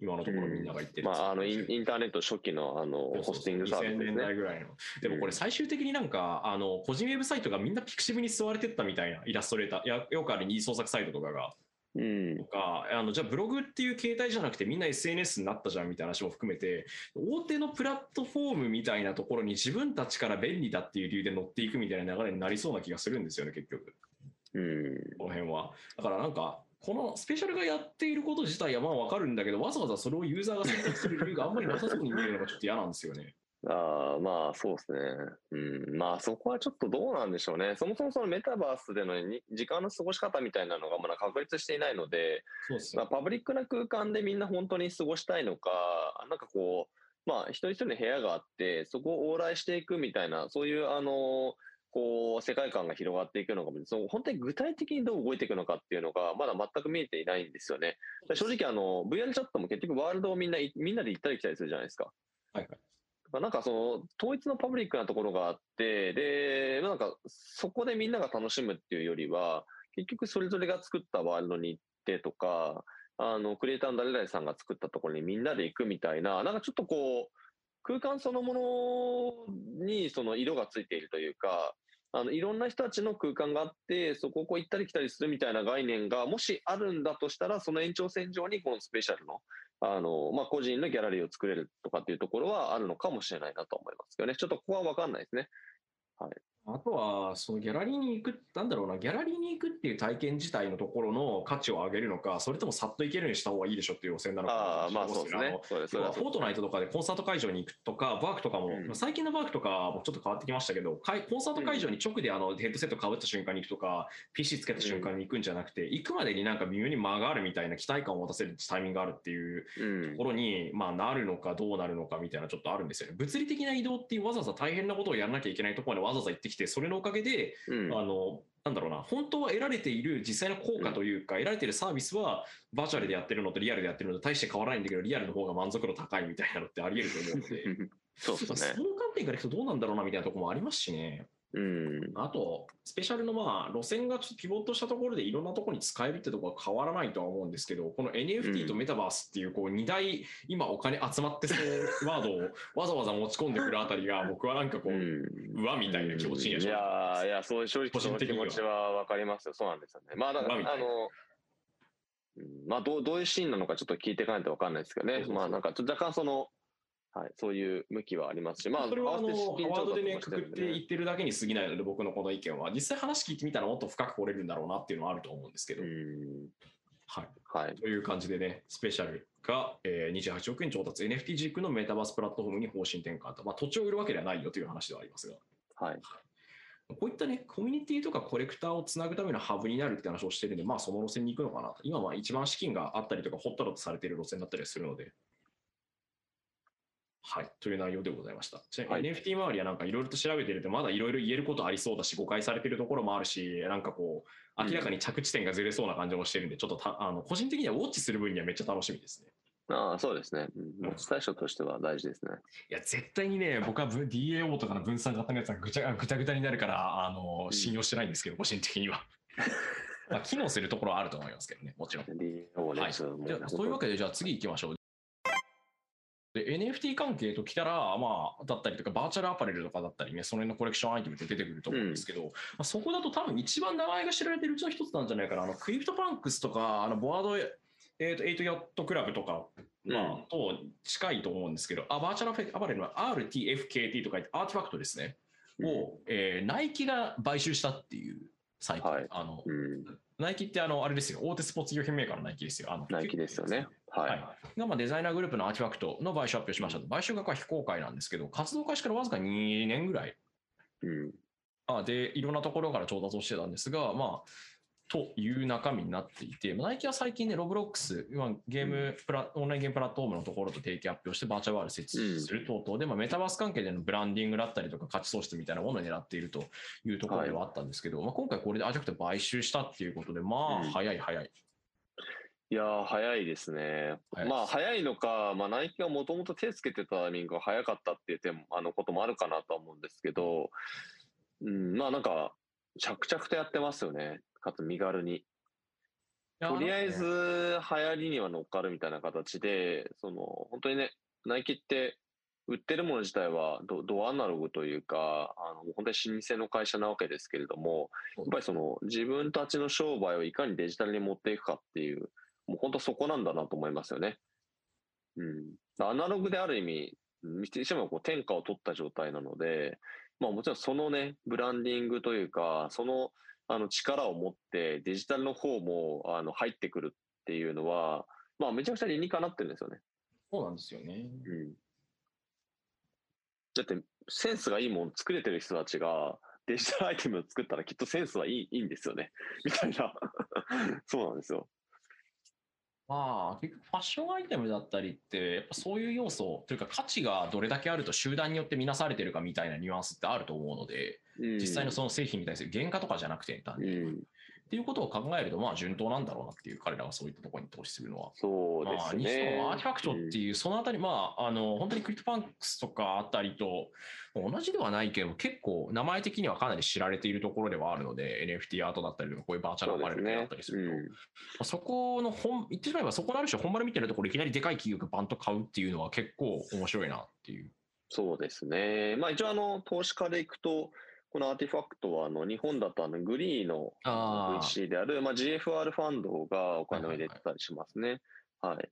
今のところみんなが言ってる。まあ、あのイン、ターネット初期のあのホスティングサービス2000ね。年代ぐらいの。でもこれ最終的になんか、あの、個人ウェブサイトがみんなピクシブに吸われてったみたいなイラストレーター、やよくある二次創作サイトとかが、うんと。か、あの、じゃあブログっていう形態じゃなくてみんな SNS になったじゃんみたいな話も含めて、大手のプラットフォームみたいなところに自分たちから便利だっていう理由で乗っていくみたいな流れになりそうな気がするんですよね、結局。うん。この辺は。だからなんか、このスペシャルがやっていること自体はまあわかるんだけど、わざわざそれをユーザーが選択する理由があんまりなさそうに見えるのがちょっと嫌なんですよね。ああ、まあそうですね。うん。まあそこはちょっとどうなんでしょうね。そもそもそのメタバースでのに時間の過ごし方みたいなのがまだ確立していないので、まあ、そうですよ。パブリックな空間でみんな本当に過ごしたいのか、なんかこう、まあ、一人一人の部屋があって、そこを往来していくみたいな、そういう、あの、こう、世界観が広がっていくのかも、その本当に具体的にどう動いていくのかっていうのが、まだ全く見えていないんですよね。正直、あの、VR チャットも結局ワールドをみんな、みんなで行ったり来たりするじゃないですか。はいはい。なんかその統一のパブリックなところがあって、で、なんかそこでみんなが楽しむっていうよりは、結局それぞれが作ったワールドに行ってとか、あの、クリエイターの誰々さんが作ったところにみんなで行くみたいな、なんかちょっとこう、空間そのものにその色がついているというか、あの、いろんな人たちの空間があって、そこをこう行ったり来たりするみたいな概念が、もしあるんだとしたら、その延長線上にこのスペシャルのあの、まあ、個人のギャラリーを作れるとかっていうところはあるのかもしれないなと思いますけどね。ちょっとここは分かんないですね。はいあとは、そのギャラリーに行く、なんだろうな、ギャラリーに行くっていう体験自体のところの価値を上げるのか、それともさっと行けるようにした方がいいでしょっていう路線なのか。ああ、まあそうですね。そうです。フォートナイトとかでコンサート会場に行くとか、バークとかも、うん最近のバークとかもちょっと変わってきましたけど、かいコンサート会場に直であのヘッドセットかぶった瞬間に行くとか、PC つけた瞬間に行くんじゃなくて、行くまでになんか微妙に間があるみたいな期待感を持たせるタイミングがあるっていううんところに、まあ、なるのかどうなるのかみたいなちょっとあるんですよね。物理的な移動っていうわざわざ大変なことをやらなきゃいけないところまでわざわざ行ってきて、それのおかげで、うんあの、なんだろうな、本当は得られている実際の効果というか、得られているサービスは、バーチャルでやってるのとリアルでやってるのと大して変わらないんだけど、リアルの方が満足度高いみたいなのってあり得ると思うので、そうですそね。の観点からいくとどうなんだろうなみたいなところもありますしね。うん。あと、スペシャルのまあ路線がちょっとピボットしたところでいろんなところに使えるってところは変わらないとは思うんですけど、この NFT とメタバースっていうこう2大今お金集まってそう ワードをわざわざ持ち込んでくるあたりが僕はなんかこう、うんうわみたいな気持ちにはい正直やーいや、そういう正直その気持ちはわかりますよ。そうなんですよね。まあ、だから、あの、うんまあ、どう、どういうシーンなのかちょっと聞いていかないとわかんないですけどね。そうそうそうまあ、なんか、ちょっと若干その、はい、そういう向きはありますし、まあ、それはあの合わせて資金ワードでね、くくって言ってるだけに過ぎないので、僕のこの意見は、実際話聞いてみたらもっと深く掘れるんだろうなっていうのはあると思うんですけど、うん。はい。はい。という感じでね、スペシャルが、えー28億円調達、NFT 軸のメタバースプラットフォームに方針転換と、まあ、土地を売るわけではないよという話ではありますが、はい。こういったね、コミュニティとかコレクターをつなぐためのハブになるって話をしてるんで、まあその路線に行くのかなと。今は一番資金があったりとか、ホットだとされている路線だったりするので。はい。という内容でございました。ちなみに NFT 周りはなんかいろいろと調べてると、まだいろいろ言えることありそうだし、誤解されてるところもあるし、なんかこう、明らかに着地点がずれそうな感じもしてるんで、ちょっとたあの個人的にはウォッチする分にはめっちゃ楽しみですね。ああ、そうですね。うん持ち対象としては大事ですね。いや、絶対にね、僕は分 DAO とかの分散型のやつはぐちゃぐちゃぐちゃになるから、あの、うん信用してないんですけど、個人的には。まあ、機能するところはあると思いますけどね、もちろん。はい。じゃあそういうわけで、じゃあ次行きましょう。で、NFT 関係ときたら、まあ、だったりとか、バーチャルアパレルとかだったりね、その辺のコレクションアイテムって出てくると思うんですけど、まあ、そこだと多分一番名前が知られてるうちの一つなんじゃないかな。あの、クリプトパンクスとか、あの、ボアード、えーと、エイプヨットクラブとか、まあ、と近いと思うんですけど、あバーチャルアパレルは RTFKT とか言ってアーティファクトですね。を、えーナイキが買収したっていう最近、はいあの、うん。ナイキってあの、あれですよ、大手スポーツ用品メーカーのナイキですよ。あのナイキですよね。ははいい。がまあデザイナーグループのアーティファクトの買収発表しましたと。買収額は非公開なんですけど、活動開始からわずか2年ぐらいうん。あで、いろんなところから調達をしてたんですが、まあ、という中身になっていて、まあナイキは最近ね、ロブロックス、まあゲームプラ、オンラインゲームプラットフォームのところと提携発表して、バーチャルワールド設置する等々で、まあ、メタバース関係でのブランディングだったりとか、価値創出みたいなものを狙っているというところではあったんですけど、まあ、今回これでアーティファクト買収したっていうことで、まあ、うん早い早い。いやー、早いですね。まあ、早いのか、まあ、ナイキがもともと手つけてたタイミングが早かったっていう点も、あの、こともあるかなとは思うんですけど、うん、まあ、なんか、着々とやってますよね。かつ身軽に。とりあえず、流行りには乗っかるみたいな形で、その、本当にね、ナイキって、売ってるもの自体はドドアナログというか、あの、本当に老舗の会社なわけですけれども、やっぱりその、自分たちの商売をいかにデジタルに持っていくかっていう、もう本当そこなんだなと思いますよね。うん。アナログである意味、にしてもこう天下を取った状態なので、まあもちろんそのね、ブランディングというか、そのあの力を持ってデジタルの方もあの入ってくるっていうのは、まあめちゃくちゃ理にかなってるんですよね。そうなんですよね。うん。だってセンスがいいもの作れてる人たちがデジタルアイテムを作ったらきっとセンスはいいいいんですよね。みたいな。そうなんですよ。まあ、結局ファッションアイテムだったりって、やっぱそういう要素というか価値がどれだけあると集団によって見なされてるかみたいなニュアンスってあると思うので、うん実際のその製品に対する原価とかじゃなくて、単純にうん。っていうことを考えると、まあ順当なんだろうなっていう、彼らがそういったところに投資するのは。そうでまあ、すね。もアーティファクトっていう、そのあたり、まあ、あの、本当にクリプトパンクスとかあたりと、同じではないけど、結構名前的にはかなり知られているところではあるので、NFT アートだったりとか、こういうバーチャルアパレルだったりすると、まあそこの本、言ってしまえばそこのある種本丸みたいなところいきなりでかい企業がバンと買うっていうのは結構面白いなっていう。そうですね。まあ一応あの、投資家でいくと、このアーティファクトはあの日本だとあのグリーの VC である、まあ、GFR ファンドがお金を入れてたりしますね。はい。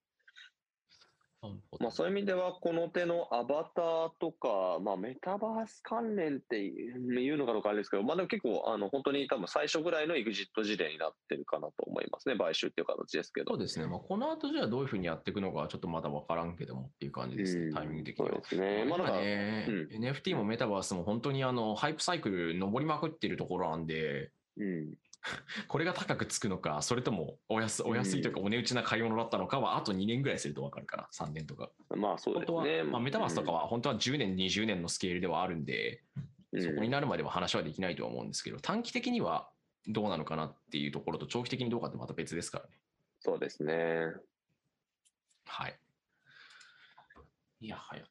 まあ、そういう意味では、この手のアバターとか、まあ、メタバース関連っていうのかどうかあれですけど、まあ、でも結構、あの本当に多分最初ぐらいのエグジット事例になってるかなと思いますね、買収っていう形ですけど。そうですね、まあ、この後じゃあどういうふうにやっていくのかはちょっとまだ分からんけどもっていう感じです。ね、タイミング的には。そうですね、まあ、なんか、ね、うん、NFT もメタバースも本当にあのハイプサイクル上りまくってるところなんで、うん、これが高くつくのか、それともお安お安いというか、お値打ちな買い物だったのかは、あと2年ぐらいすると分かるから、3年とか。まあそうですね。まあ、メタバースとかは本当は10年、20年のスケールではあるんで、そこになるまでは話はできないとは思うんですけど、短期的にはどうなのかなっていうところと、長期的にどうかってまた別ですからね。そうですね。はい。いや、はや。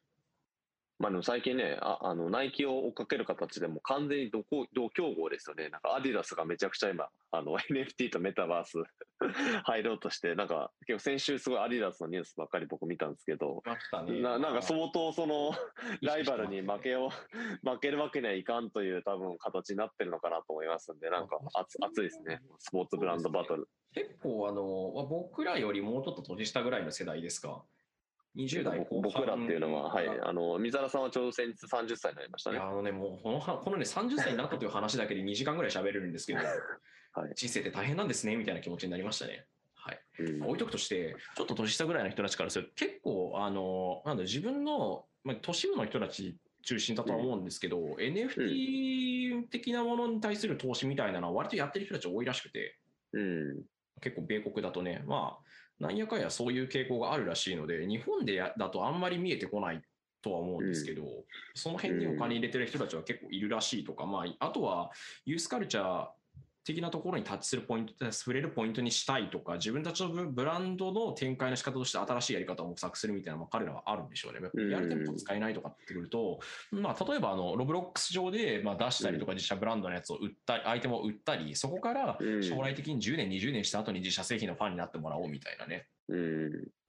まあでも最近ね、ああの、ナイキを追っかける形でも完全に同同競合ですよね。なんかアディダスがめちゃくちゃ今、あの、NFT とメタバース 入ろうとして、なんか結構先週すごいアディダスのニュースばっかり僕見たんですけど、ね、ななんか相当その、ライバルに負けを、負けるわけにはいかんという多分形になってるのかなと思いますんで、なんか熱熱いですね。スポーツブランドバトル。結構あの、僕らよりもうちょっと年下ぐらいの世代ですか20代僕らっていうのは、はい、あの、水原さんはちょうど先日30歳になりましたね。いや、あのね、もうこの、このね、30歳になったという話だけで2時間ぐらい喋れるんですけど、はい、人生って大変なんですね、みたいな気持ちになりましたね。はい。うん、置いとくとして、ちょっと年下ぐらいの人たちからすると、結構、あの、なんだ、自分の、まあ、都市部の人たち中心だとは思うんですけど、うん、NFT 的なものに対する投資みたいなのは割とやってる人たち多いらしくて、うん、結構米国だとね、まあ、なんやかんやそういう傾向があるらしいので、日本でだとあんまり見えてこないとは思うんですけど、うん、その辺にお金入れてる人たちは結構いるらしいとか、まあ、あとはユースカルチャー的なところにタッチするポイント、触れるポイントにしたいとか、自分たちのブランドの展開の仕方として新しいやり方を模索するみたいなのも彼らはあるんでしょうね。やる店舗使えないとかってくると、まあ、例えばあの、ロブロックス上でまあ出したりとか自社ブランドのやつを売ったり、アイテムを売ったり、そこから将来的に10年、20年した後に自社製品のファンになってもらおうみたいなね。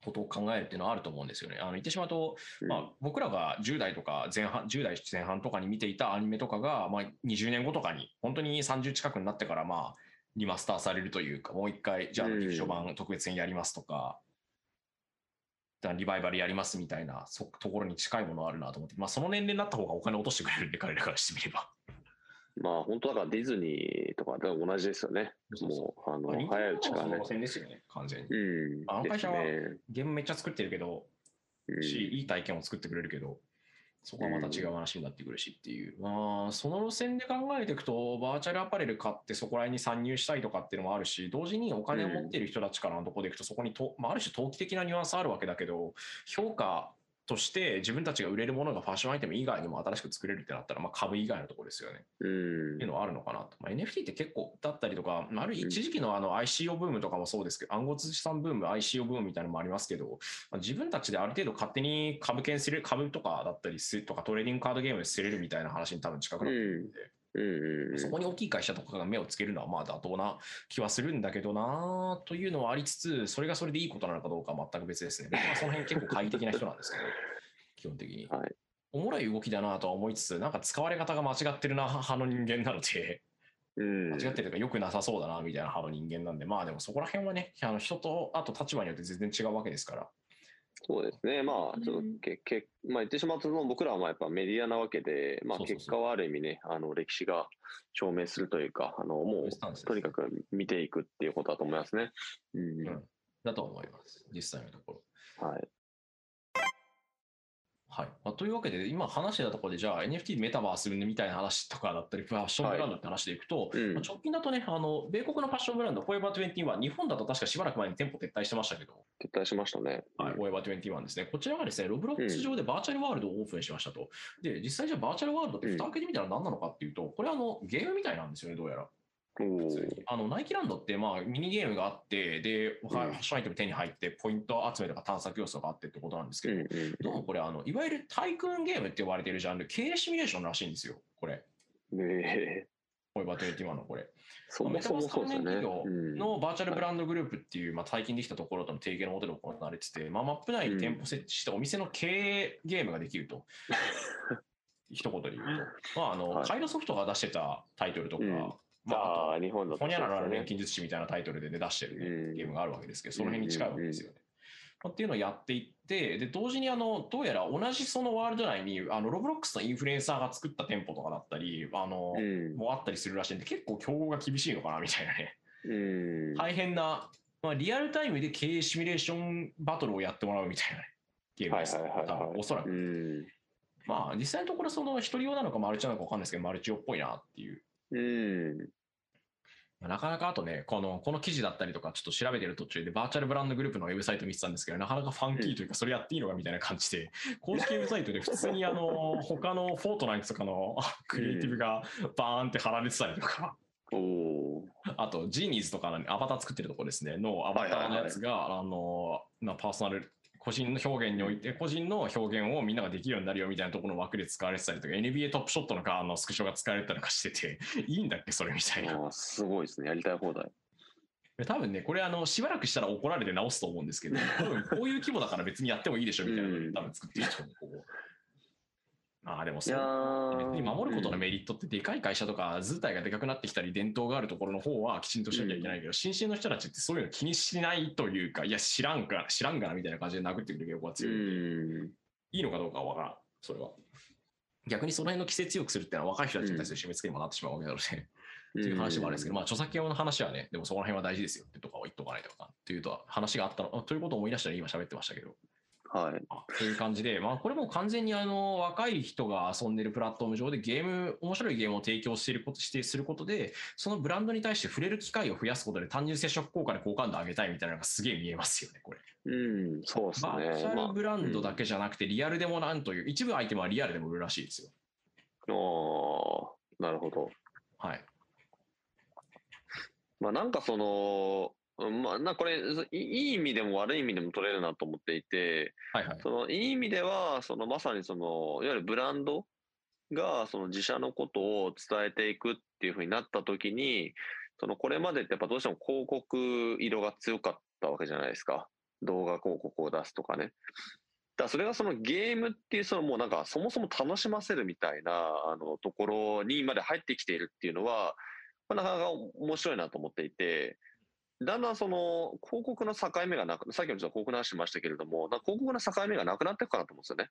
ことを考えるっていうのはあると思うんですよね。あの言ってしまうと、まあ、僕らが10代とか前半、10代前半とかに見ていたアニメとかが、まあ、20年後とかに、本当に30近くになってから、まあ、リマスターされるというか、もう一回、じゃあ、劇場版特別にやりますとか、リバイバルやりますみたいなそところに近いものあるなと思って、まあ、その年齢になった方がお金落としてくれるんで、彼らからしてみれば。まあ本当だからディズニーとかと同じですよね。もう、あの、早いうちからね。ですよね、完全に。うん。あの会社はゲームめっちゃ作ってるけど、し、いい体験を作ってくれるけど、そこはまた違う話になってくるしっていう。まあ、その路線で考えていくと、バーチャルアパレル買ってそこら辺に参入したいとかっていうのもあるし、同時にお金を持っている人たちからのところでいくと、そこにと、まあ、ある種投機的なニュアンスあるわけだけど、評価として自分たちが売れるものがファッションアイテム以外にも新しく作れるってなったら、まあ、株以外のところですよね。うん。いうのはあるのかなと。まあ、NFT って結構だったりとか、ある一時期のあの ICO ブームとかもそうですけど、暗号資産ブーム、ICO ブームみたいなのもありますけど、まあ、自分たちである程度勝手に株券する、株とかだったりするとか、トレーディングカードゲームですれるみたいな話に多分近くなってるんで。うんそこに大きい会社とかが目をつけるのはまあ妥当な気はするんだけどなというのはありつつ、それがそれでいいことなのかどうかは全く別ですね。僕はその辺結構快適な人なんですけど。基本的に。はい。おもろい動きだなとは思いつつ、なんか使われ方が間違ってるな派の人間なので、うん、間違ってるとか良くなさそうだなみたいな派の人間なんで、まあでもそこら辺はね、あの人と、あと立場によって全然違うわけですから。そうですね。まあ、ちょっとけ、けまあ、言ってしまうと、僕らはまあやっぱメディアなわけで、まあ、結果はある意味ね、あの、歴史が証明するというか、あの、もう、とにかく見ていくっていうことだと思いますね。うん。うん、だと思います。実際のところ。はい。はい。まあ、というわけで、今話してたところで、じゃあ NFT メタバースみたいな話とかだったり、ファッションブランドって話でいくと、はいうん、まあ、直近だとね、あの、米国のファッションブランド、フォーエバー21、日本だと確かしばらく前に店舗撤退してましたけど、撤退しましたね。はい、フォーエバー21ですね。こちらがですね、ロブロックス上でバーチャルワールドをオープンしましたと。で、実際じゃあバーチャルワールドって蓋開けてみたら何なのかっていうと、これあの、ゲームみたいなんですよね、どうやら。あのナイキランドってまあミニゲームがあってでファッションアイテム手に入ってポイント集めとか探索要素があってってことなんですけど、どうもこれあのいわゆるタイクーンゲームって呼ばれているジャンル経営シミュレーションらしいんですよこれ。ねえ。フォーエバー21のこれ。そもそもそうですね。のバーチャルブランドグループっていう、まあ、最近できたところとの提携のもとで行われてて、まあ、マップ内に店舗設置してお店の経営ゲームができると。一言で言うと。まあ、あの、カイロソフトが出してたタイトルとか、まあ、日本だと、ね。ほにゃららの錬金術師みたいなタイトルで、ね、出してる、ね、ゲームがあるわけですけど、その辺に近いわけですよね。っていうのをやっていって、で、同時にあの、どうやら同じそのワールド内に、あの、ロブロックスのインフルエンサーが作った店舗とかだったり、あの、うん。もあったりするらしいんで、結構競合が厳しいのかなみたいなね。うん。大変な、まあ、リアルタイムで経営シミュレーションバトルをやってもらうみたいなねゲームです。多分おそらく。うん。まあ、実際のところ、その一人用なのかマルチなのか分かんないですけど、マルチ用っぽいなっていう。うん。なかなかあとね、この、この記事だったりとか、ちょっと調べてる途中で、バーチャルブランドグループのウェブサイト見てたんですけど、なかなかファンキーというか、それやっていいのかみたいな感じで、公式ウェブサイトで普通にあの、他のフォートナイトとかの クリエイティブがバーンって貼られてたりとか、おおあと、ジーニーズとかのアバター作ってるところですね、のアバターのやつが、あの、まあ、パーソナル、個人の表現において、個人の表現をみんなができるようになるよみたいなところの枠で使われてたりとか、NBA トップショットのかあのスクショが使われてたりとかしてて、いいんだっけ、それみたいな。すごいですね。やりたい放題。多分ね、これあの、しばらくしたら怒られて直すと思うんですけど、多分こういう規模だから別にやってもいいでしょみたいなのを多分作ってると思う。ああ、でもそう。ー別に守ることのメリットってでかい会社とか図体がでかくなってきたり伝統があるところの方はきちんとしなきゃいけないけど、新進の人たちってそういうの気にしないというかいや知らんか知らんがなみたいな感じで殴ってくる傾向がう強いんで、ん。いいのかどうかは分からん。それは。逆にその辺の規制強くするっていうのは若い人たちに対する締め付けにもなってしまうわけなので、っていう話もあるんですけど、まあ著作権の話はねでもそこら辺は大事ですよってとかを言っとかないとかっていうと話があったのあということを思い出したら今喋ってましたけどはい。あっていう感じで、まあ、これも完全にあの若い人が遊んでるプラットフォーム上でゲーム、面白いゲームを提供していることしてすることで、そのブランドに対して触れる機会を増やすことで単純接触効果で好感度上げたいみたいなのがすげえ見えますよね、これ。うん、そうですね。バーチャまあルブランドだけじゃなくて、リアルでもなんという、一部アイテムはリアルでも売るらしいですよ。ああ、なるほど。はい。まあなんかその、うんまあなこれいいい意味でも悪い意味でも取れるなと思っていて、はいはい。そのいい意味ではそのまさにそのいわゆるブランドがその自社のことを伝えていくっていうふうになった時に、そのこれまでってやっぱどうしても広告色が強かったわけじゃないですか。動画広告を出すとかね。だそれがそのゲームっていうそのもうなんかそもそも楽しませるみたいなあのところにまで入ってきているっていうのは、まあ、なかなか面白いなと思っていて、だんだんその広告の境目がなく、さっきもちょっと広告の話しましたけれども、広告の境目がなくなっていくかなと思うんですよね。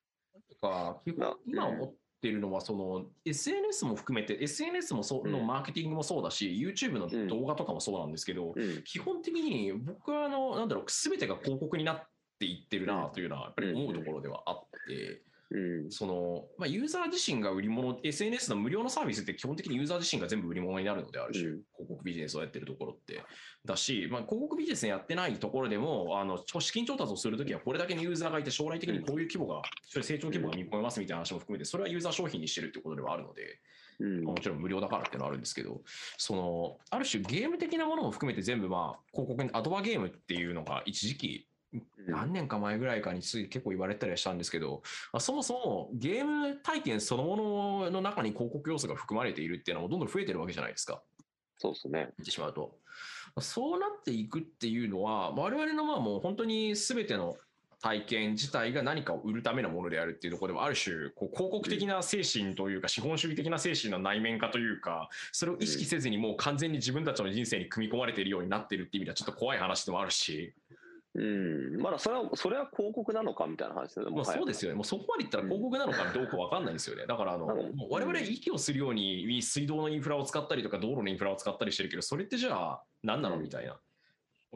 今思ってるのは、その SNS も含めて、SNS もそうのうん。マーケティングもそうだし、YouTube の動画とかもそうなんですけど、うん。基本的に僕はあの、なんだろう、すべてが広告になっていってるなというのは、やっぱり思うところではあって、うん。その、まあ、ユーザー自身が売り物、SNS の無料のサービスって基本的にユーザー自身が全部売り物になるのである種、うん広告ビジネスをやってるところって。だし、まあ、広告ビジネスやってないところでも、あの、資金調達をするときはこれだけのユーザーがいて、将来的にこういう規模が、成長規模が見込めますみたいな話も含めて、それはユーザー商品にしてるってことではあるので、うんまあもちろん無料だからっていうのはあるんですけど、その、ある種ゲーム的なものも含めて全部まあ、広告に、アドバゲームっていうのが一時期、何年か前ぐらいかについ結構言われたりはしたんですけど、まあそもそもゲーム体験そのものの中に広告要素が含まれているっていうのもどんどん増えてるわけじゃないですか。そうですね。言ってしまうと。そうなっていくっていうのは、我々のまあもう本当に全ての体験自体が何かを売るためのものであるっていうところでは、ある種、こう広告的な精神というか、資本主義的な精神の内面化というか、それを意識せずにもう完全に自分たちの人生に組み込まれているようになっているっていう意味ではちょっと怖い話でもあるし、うん。まだそれは、それは広告なのかみたいな話ですよね。まあ、そうですよ。よね。もうそこまでいったら広告なのかどうかわかんないんですよね。だからあの、もう我々息をするように水道のインフラを使ったりとか道路のインフラを使ったりしてるけど、それってじゃあ何なのみたいな。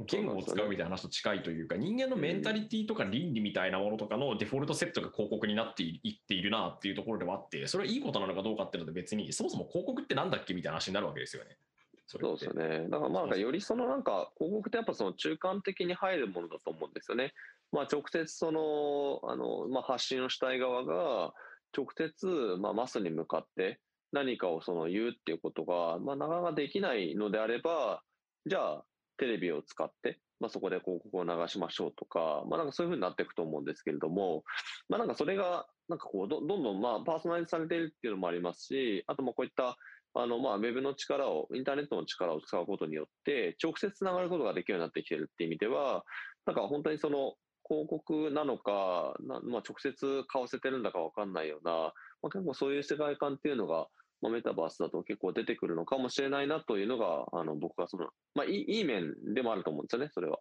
言語を使うみたいな話と近いというか、人間のメンタリティとか倫理みたいなものとかのデフォルトセットが広告になっていっているなっていうところではあって、それはいいことなのかどうかっていうので別に、そもそも広告ってなんだっけみたいな話になるわけですよね。そうですよね。だからまあよりそのなんか広告ってやっぱその中間的に入るものだと思うんですよね。まあ直接その、あの、まあ発信をしたい側が直接まあマスに向かって何かをその言うっていうことが、まあなかなかできないのであれば、じゃあテレビを使って、まあそこで広告を流しましょうとか、まあなんかそういうふうになっていくと思うんですけれども、まあなんかそれがなんかこうどどんどんまあパーソナライズされているっていうのもありますし、あとまあこういったあの、まあ、ウェブの力を、インターネットの力を使うことによって、直接つながることができるようになってきてるっていう意味では、なんか本当にその、広告なのか、なまあ、直接買わせてるんだかわかんないような、まあ、結構そういう世界観っていうのが、まあ、メタバースだと結構出てくるのかもしれないなというのが、あの、僕はその、まあ、いいいい面でもあると思うんですよね、それは。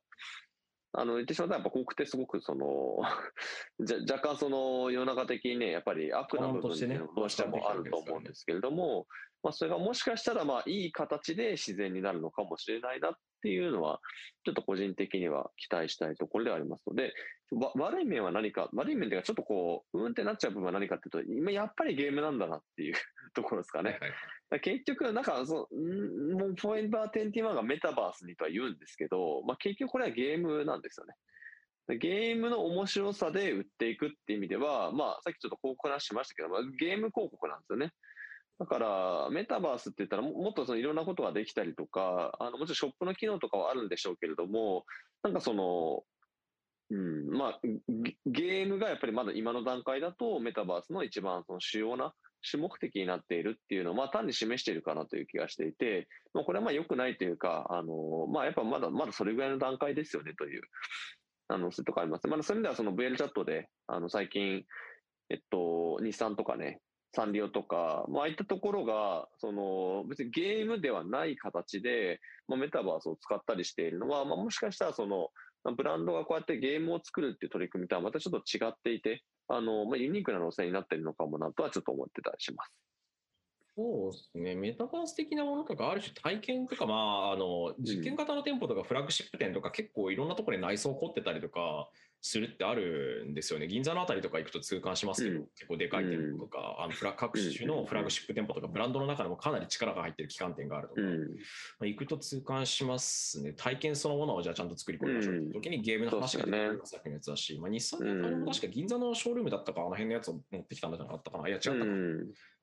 あの、言ってしまったらやっぱ広告ってすごくその、じゃ若干その世の中的にね、やっぱり悪な部分っていうのもどうしてもあると思うんですけれども、まあそれがもしかしたらまあいい形で自然になるのかもしれないなっていうのは、ちょっと個人的には期待したいところではありますので、わ悪い面は何か、悪い面ではちょっとこう、うんってなっちゃう部分は何かっていうと、今やっぱりゲームなんだなっていう ところですかね。はい結局、なんかそん、もう、フォーエバー21がメタバースにとは言うんですけど、まあ、結局これはゲームなんですよね。ゲームの面白さで売っていくっていう意味では、まあ、さっきちょっと広告話しましたけど、まあ、ゲーム広告なんですよね。だから、メタバースって言ったらも、っとそのいろんなことができたりとか、あの、もちろんショップの機能とかはあるんでしょうけれども、なんかその、うん、まあ、ゲームがやっぱりまだ今の段階だと、メタバースの一番その主要な主目的になっているっていうのを、まあ単に示しているかなという気がしていて、まあこれはまあ良くないというか、あの、まあやっぱまだまだそれぐらいの段階ですよねという、あの、そういうとこあります。まだそういう意味ではその VL チャットで、あの最近、えっと、日産とかね、サンリオとか、まあああいったところが、その別にゲームではない形で、まあメタバースを使ったりしているのは、まあもしかしたらその、ブランドがこうやってゲームを作るっていう取り組みとはまたちょっと違っていて、あの、まあ、ユニークな路線になってるのかもなとはちょっと思ってたりします。そうですね、メタバース的なものとか、ある種体験とか、まあ、あの実験型の店舗とかフラッグシップ店とか、結構いろんなところで内装凝ってたりとかするってあるんですよね。銀座のあたりとか行くと痛感しますけど、うん結構でかい店舗とか、あのフラ各種のフラッグシップ店舗とか、ブランドの中でもかなり力が入ってる旗艦店があるとか、うん。まあ、行くと痛感しますね。体験そのものをじゃあちゃんと作り込みましょうっていう時にゲームの話が出てくるのがさっきのやつだし、まあ、日産のあれも確か銀座のショールームだったか、あの辺のやつを持ってきたんじゃなかったかな。いや、違ったか。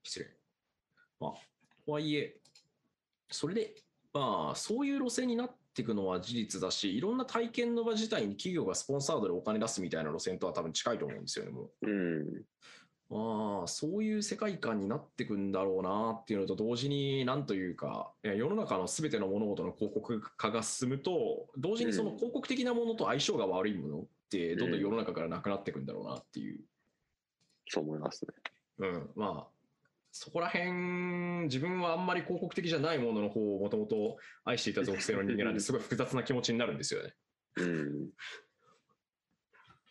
失礼。まあ、とはいえ、それで、まあ、そういう路線になっていくのは事実だし、いろんな体験の場自体に企業がスポンサードでお金出すみたいな路線とは多分近いと思うんですよね、もうん。う。まあ、そういう世界観になっていくんだろうなっていうのと同時に、なんというか、世の中のすべての物事の広告化が進むと、同時にその広告的なものと相性が悪いものって、どんどん世の中からなくなっていくんだろうなっていう。そう思いますね。うん、まあ、そこら辺、自分はあんまり広告的じゃないものの方をもともと愛していた属性の人間なんで すごい複雑な気持ちになるんですよね。うん。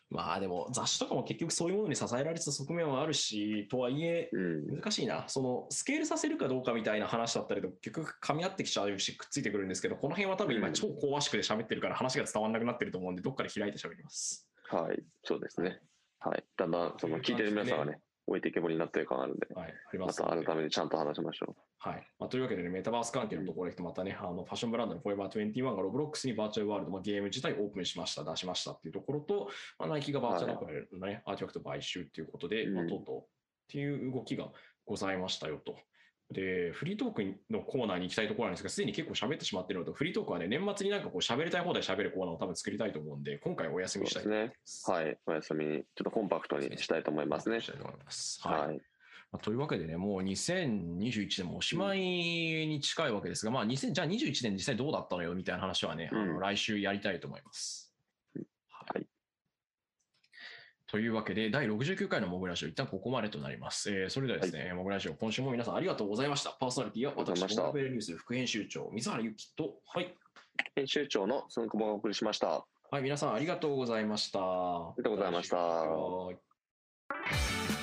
まあでも雑誌とかも結局そういうものに支えられてた側面はあるし、とはいえ、うん。難しいな。そのスケールさせるかどうかみたいな話だったりと結局噛み合ってきちゃうしくっついてくるんですけど、この辺は多分今うん超高和縮で喋ってるから話が伝わんなくなってると思うんで、どっかで開いて喋ります。はい。そうですね。はい。だんだん、その、聞いてる皆さんがね、置いてけぼりになってる感があるんで、はい、ありまますたので改めてちゃんと話しましょはい。まあ、というわけでね、メタバース関係のところでまたね、あのファッションブランドの Forever21 がロブロックスにバーチャルワールド、まあ、ゲーム自体オープンしました、出しましたっていうところと、まあ、ナイキがバーチャルアパレルのね、アーティファクト買収っていうことで、まあ、うん。とうとうっていう動きがございましたよと。で、フリートークのコーナーに行きたいところなんですが、すでに結構喋ってしまってるのと、フリートークはね、年末になんかこう喋りたい放題喋るコーナーを多分作りたいと思うんで、今回お休みしたいと思います。う。はい。お休みに、ちょっとコンパクトにしたいと思いますね。したいと思います。はいはい。まあというわけでね、もう2021年もおしまいに近いわけですが、まあ2000、じゃあ21年実際どうだったのよみたいな話はね、あうんの来週やりたいと思います。はい。というわけで、第69回のモグラジオ、一旦ここまでとなります。えーそれではですね、モグラジオ、今週も皆さんありがとうございました。パーソナリティは私、モグラニュース副編集長、水原由紀と、はい。編集長のすんくぼがお送りしました。はい、皆さんありがとうございました。ありがとうございましたはい